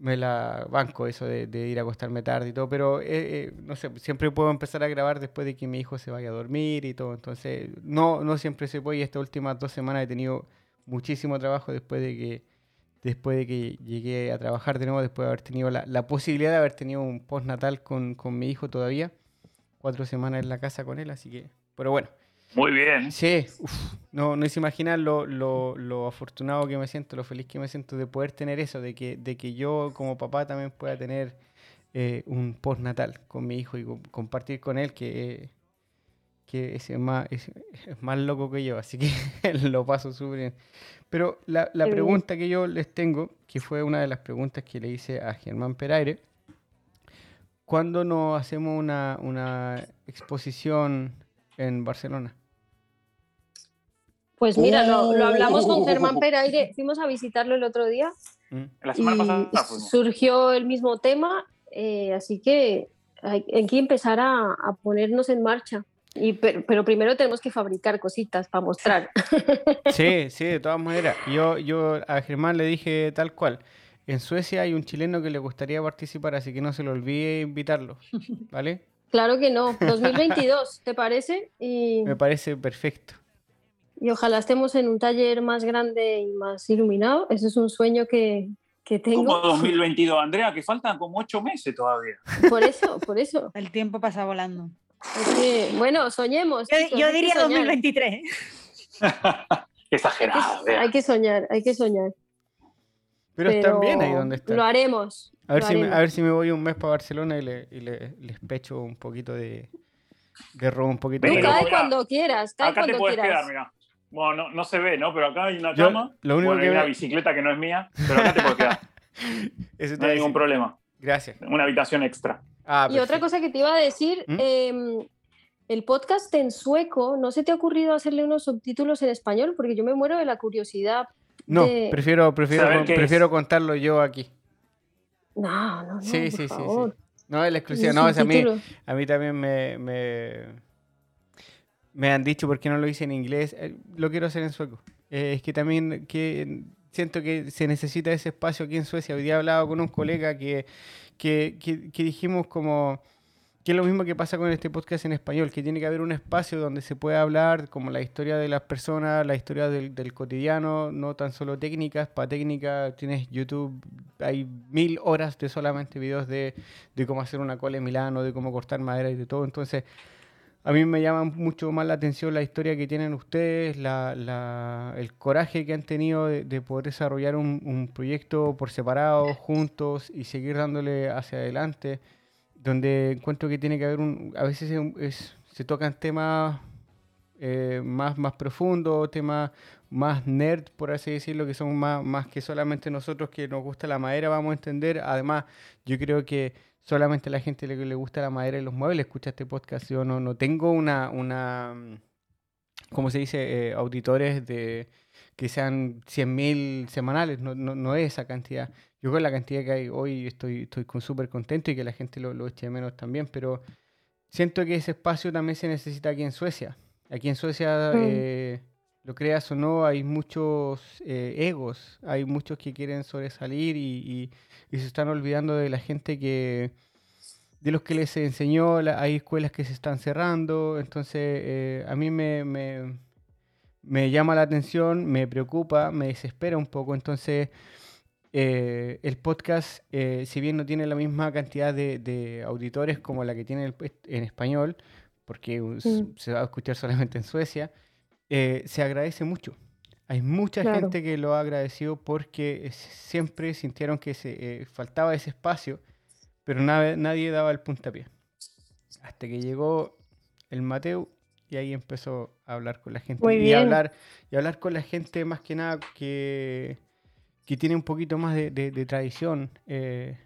me la banco eso de, de ir a acostarme tarde y todo, pero eh, eh, no sé, siempre puedo empezar a grabar después de que mi hijo se vaya a dormir y todo, entonces no, no siempre se puede y estas últimas dos semanas he tenido muchísimo trabajo después de que después de que llegué a trabajar de nuevo, después de haber tenido la, la posibilidad de haber tenido un postnatal con, con mi hijo todavía, cuatro semanas en la casa con él, así que, pero bueno, Muy bien. sí, uf, no, no se imaginan lo, lo, lo afortunado que me siento, lo feliz que me siento de poder tener eso, de que, de que yo como papá también pueda tener eh, un postnatal con mi hijo y co- compartir con él que, que es más, es, es más loco que yo, así que lo paso súper bien. Pero la, la pregunta que yo les tengo, que fue una de las preguntas que le hice a Germán Peraire, ¿cuándo nos hacemos una, una exposición en Barcelona? Pues mira, lo, lo hablamos Uh. con Germán Peraire, fuimos a visitarlo el otro día ¿Mm? La y semana pasada fuimos. surgió el mismo tema, eh, así que hay, hay que empezar a, a ponernos en marcha. Y, pero, pero primero tenemos que fabricar cositas para mostrar. Sí, sí, de todas maneras. Yo, yo a Germán le dije tal cual. En Suecia hay un chileno que le gustaría participar, así que no se le olvide invitarlo, ¿vale? Claro que no, 2022, ¿te parece? Y, Me parece perfecto. y ojalá estemos en un taller más grande y más iluminado. Ese es un sueño que, que Como tengo. 2022, Andrea, que faltan como ocho meses todavía. Por eso, por eso. El tiempo pasa volando. Es que, bueno, soñemos. Yo, hay que diría soñar. 2023. Exagerado, Hay vea. que soñar, hay que soñar. Pero, están bien ahí donde están. Lo haremos. A ver, si me, a ver si me voy un mes para Barcelona y, le, y le- les pecho un poquito de, de robo, un poquito Tú de... Pero cae cuando quieras, cae Acá te cuando puedes quieras. quedar, mira. Bueno, no, no se ve, ¿no? Pero acá hay una Yo, cama. lo único bueno, que hay una bicicleta que no es mía, pero acá te puedes quedar. Eso te No hay ningún problema. Gracias. Una habitación extra. Ah, Y otra cosa que te iba a decir, ¿Mm? em, el podcast en sueco, ¿no se te ha ocurrido hacerle unos subtítulos en español? Porque yo me muero de la curiosidad. No, de- prefiero, prefiero, con- prefiero contarlo yo aquí. No, no, no, Sí, por sí, sí, sí. favor. No, es la exclusiva. No, sea, a mí, a mí también me, me, Me han dicho por qué no lo hice en inglés. Eh, lo quiero hacer en sueco. Eh, es que también que siento que se necesita ese espacio aquí en Suecia. Hoy día he hablado con un colega que, que, que dijimos como que es lo mismo que pasa con este podcast en español, que tiene que haber un espacio donde se pueda hablar como la historia de las personas, la historia del, cotidiano, no tan solo técnicas, para técnica tienes YouTube, hay mil horas de solamente videos de, cómo hacer una cola en Milano, de cómo cortar madera y de todo, entonces a mí me llama mucho más la atención la historia que tienen ustedes, el coraje que han tenido de, poder desarrollar un proyecto por separado, juntos y seguir dándole hacia adelante donde encuentro que tiene que haber un, a veces se tocan temas eh, más, más profundos, temas más nerd, por así decirlo, que son más, más que solamente nosotros que nos gusta la madera vamos a entender. Además, yo creo que solamente la gente que le gusta la madera y los muebles escucha este podcast. Yo no, no tengo una, una ¿cómo se dice? Eh, auditores de que sean 100.000 semanales, no, no, no es esa cantidad. Yo con la cantidad que hay hoy estoy, estoy súper contento y que la gente lo, lo eche de menos también, pero siento que ese espacio también se necesita aquí en Suecia. Aquí en Suecia, mm. eh, lo creas o no, hay muchos eh, egos, hay muchos que quieren sobresalir y, y, se están olvidando de la gente que, de los que les enseñó, hay escuelas que se están cerrando, entonces eh, a mí me, me, me llama la atención, me preocupa, me desespera un poco, entonces eh, el podcast, eh, si bien no tiene la misma cantidad de, auditores como la que tiene en español, porque se va a escuchar solamente en Suecia, eh, se agradece mucho. Hay mucha gente que lo ha agradecido porque siempre sintieron que se faltaba ese espacio, pero nadie daba el puntapié. Hasta que llegó el Mateo y ahí empezó a hablar con la gente. y hablar, y hablar con la gente más que nada que que tiene un poquito más de, tradición, eh,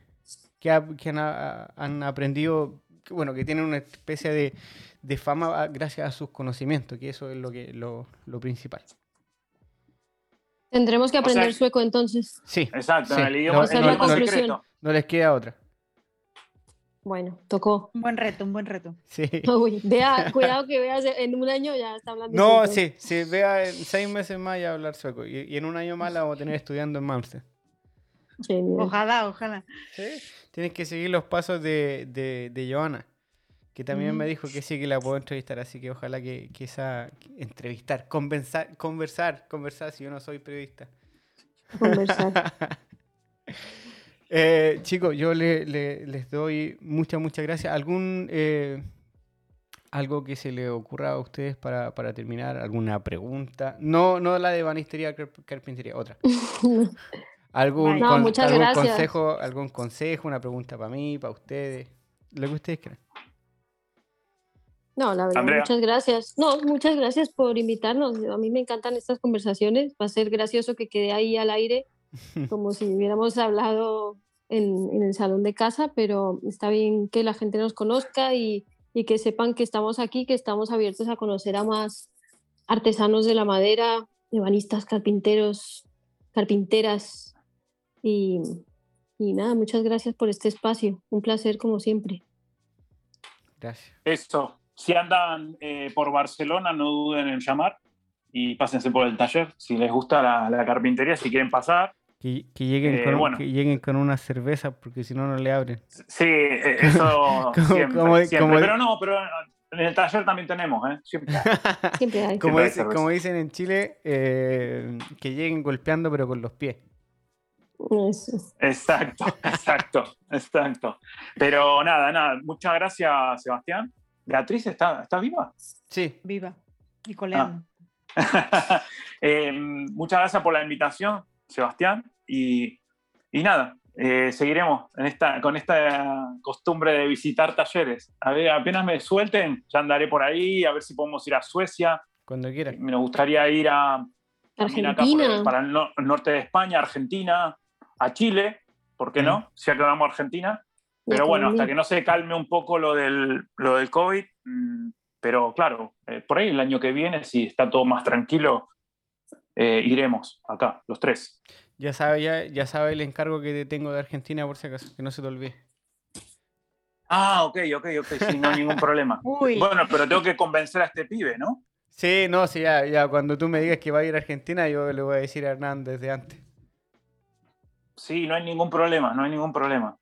que, han, aprendido, bueno, que tienen una especie de, fama gracias a sus conocimientos, que eso es lo, que, lo, principal. Tendremos que aprender sueco entonces. Sí. Exacto, el idioma, no, no les queda otra. Bueno, tocó. Un buen reto, un buen reto. Sí. vea, cuidado que veas en un año ya está hablando. No, sí, sí, vea en seis meses más ya hablar sueco. Y, en un año más la vamos a tener estudiando en Malmsted. Ojalá, ojalá. Sí, tienes que seguir los pasos de, de, de Joana, que también me dijo que sí que la puedo entrevistar, así que ojalá que, que esa entrevistar, conversar, conversar, conversar si yo no soy periodista. Conversar. Eh, chicos, yo les doy muchas, muchas gracias. ¿Algún eh, algo que se le ocurra a ustedes para, terminar? ¿Alguna pregunta? No, no la de banistería, carpintería, otra. ¿Algún, consejo, algún consejo, una pregunta para mí, para ustedes? Lo que ustedes quieran. No, la verdad, muchas gracias. No, muchas gracias por invitarnos. A mí me encantan estas conversaciones. Va a ser gracioso que quede ahí al aire como si hubiéramos hablado en, el salón de casa, pero está bien que la gente nos conozca y, que sepan que estamos aquí, que estamos abiertos a conocer a más artesanos de la madera, ebanistas, carpinteros, carpinteras y, nada, muchas gracias por este espacio. Un placer como siempre. Gracias. Esto, si andan eh, por Barcelona, no duden en llamar y pásense por el taller. Si les gusta la carpintería, si quieren pasar, que, lleguen eh, con, que lleguen con una cerveza, porque si no, no le abren. Sí, eso siempre, Pero no, pero en el taller también tenemos, ¿eh? Siempre, hay. Como, dicen en Chile, eh, que lleguen golpeando, pero con los pies. Exacto, exacto, exacto. Pero nada, nada, muchas gracias, Sebastián. Beatriz, ¿está, ¿está viva? Sí. Viva y coleando. Ah. Eh, muchas gracias por la invitación. Sebastián. Y, nada, eh, seguiremos en esta, con esta costumbre de visitar talleres. A ver, apenas me suelten, ya andaré por ahí, a ver si podemos ir a Suecia. Cuando quieran. Me gustaría ir a Argentina. para el, norte de España, Argentina, a Chile, ¿por qué no? Si acabamos Argentina. Pero bueno, hasta que no se calme un poco lo del, lo del COVID. Mm, pero claro, eh, por ahí el año que viene, si está todo más tranquilo, eh, iremos acá, los tres. Ya sabe, ya, ya sabe el encargo que te tengo de Argentina, por si acaso, que no se te olvide. Ah, ok, ok, ok, sí, no hay ningún problema. Uy. Bueno, pero tengo que convencer a este pibe, ¿no? Sí, no, sí, ya, ya, cuando tú me digas que va a ir a Argentina, yo le voy a decir a Hernán desde antes. Sí, no hay ningún problema, no hay ningún problema.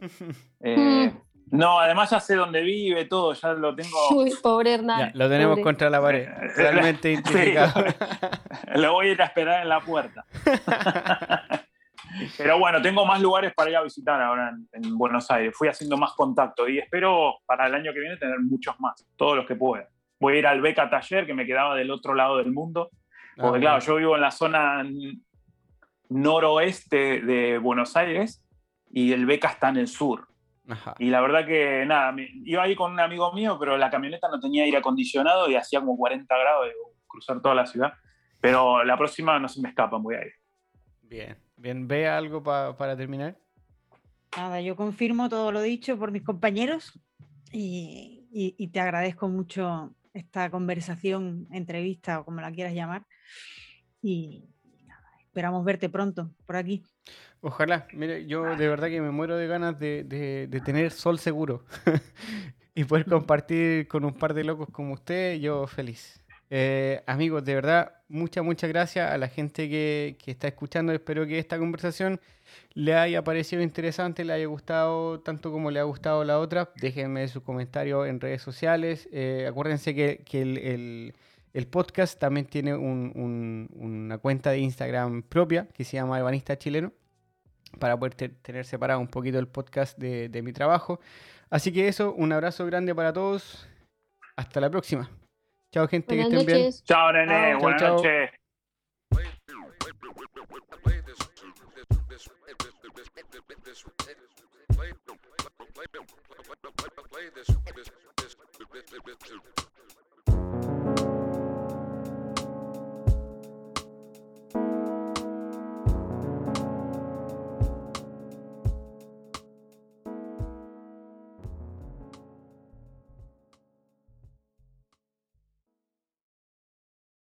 Eh, no, además ya sé dónde vive, todo, ya lo tengo. Uy, pobre Hernán. Ya, lo tenemos pobre. contra la pared, realmente Sí, identificado. lo voy a ir a esperar en la puerta. Pero bueno, tengo más lugares para ir a visitar ahora en, en Buenos Aires. Fui haciendo más contacto y espero para el año que viene tener muchos más, todos los que pueda. Voy a ir al Beca Taller, que me quedaba del otro lado del mundo, porque Ah, claro, yo vivo en la zona noroeste de Buenos Aires y el Beca está en el sur. Ajá. Y la verdad que nada, me- iba ahí con un amigo mío, pero la camioneta no tenía aire acondicionado y hacía como 40 grados de cruzar toda la ciudad. Pero la próxima no se me escapa, voy a ir. Bien, bien. ¿Ve algo pa- para terminar? Nada, yo confirmo todo lo dicho por mis compañeros y, y- y te agradezco mucho esta conversación, entrevista o como la quieras llamar. Y nada, esperamos verte pronto por aquí. Ojalá. Mire, yo de verdad que me muero de ganas de, de- de tener sol seguro y poder compartir con un par de locos como usted, yo feliz. Eh, amigos, de verdad, muchas, muchas gracias a la gente que, que está escuchando. Espero que esta conversación le haya parecido interesante, le haya gustado tanto como le ha gustado la otra. Déjenme sus comentarios en redes sociales. Eh, acuérdense que, que el, el- el podcast también tiene un- un- una cuenta de Instagram propia que se llama Ebanista Chileno para poder te- tener separado un poquito el podcast de, de mi trabajo. Así que eso, un abrazo grande para todos. Hasta la próxima. Chao gente, Buenas que estén bien. Chao, nene. Chao, Buenas chao. noches. play this, this, this, this, this, this, play, play, play, play, play this, this, this, this, this, this,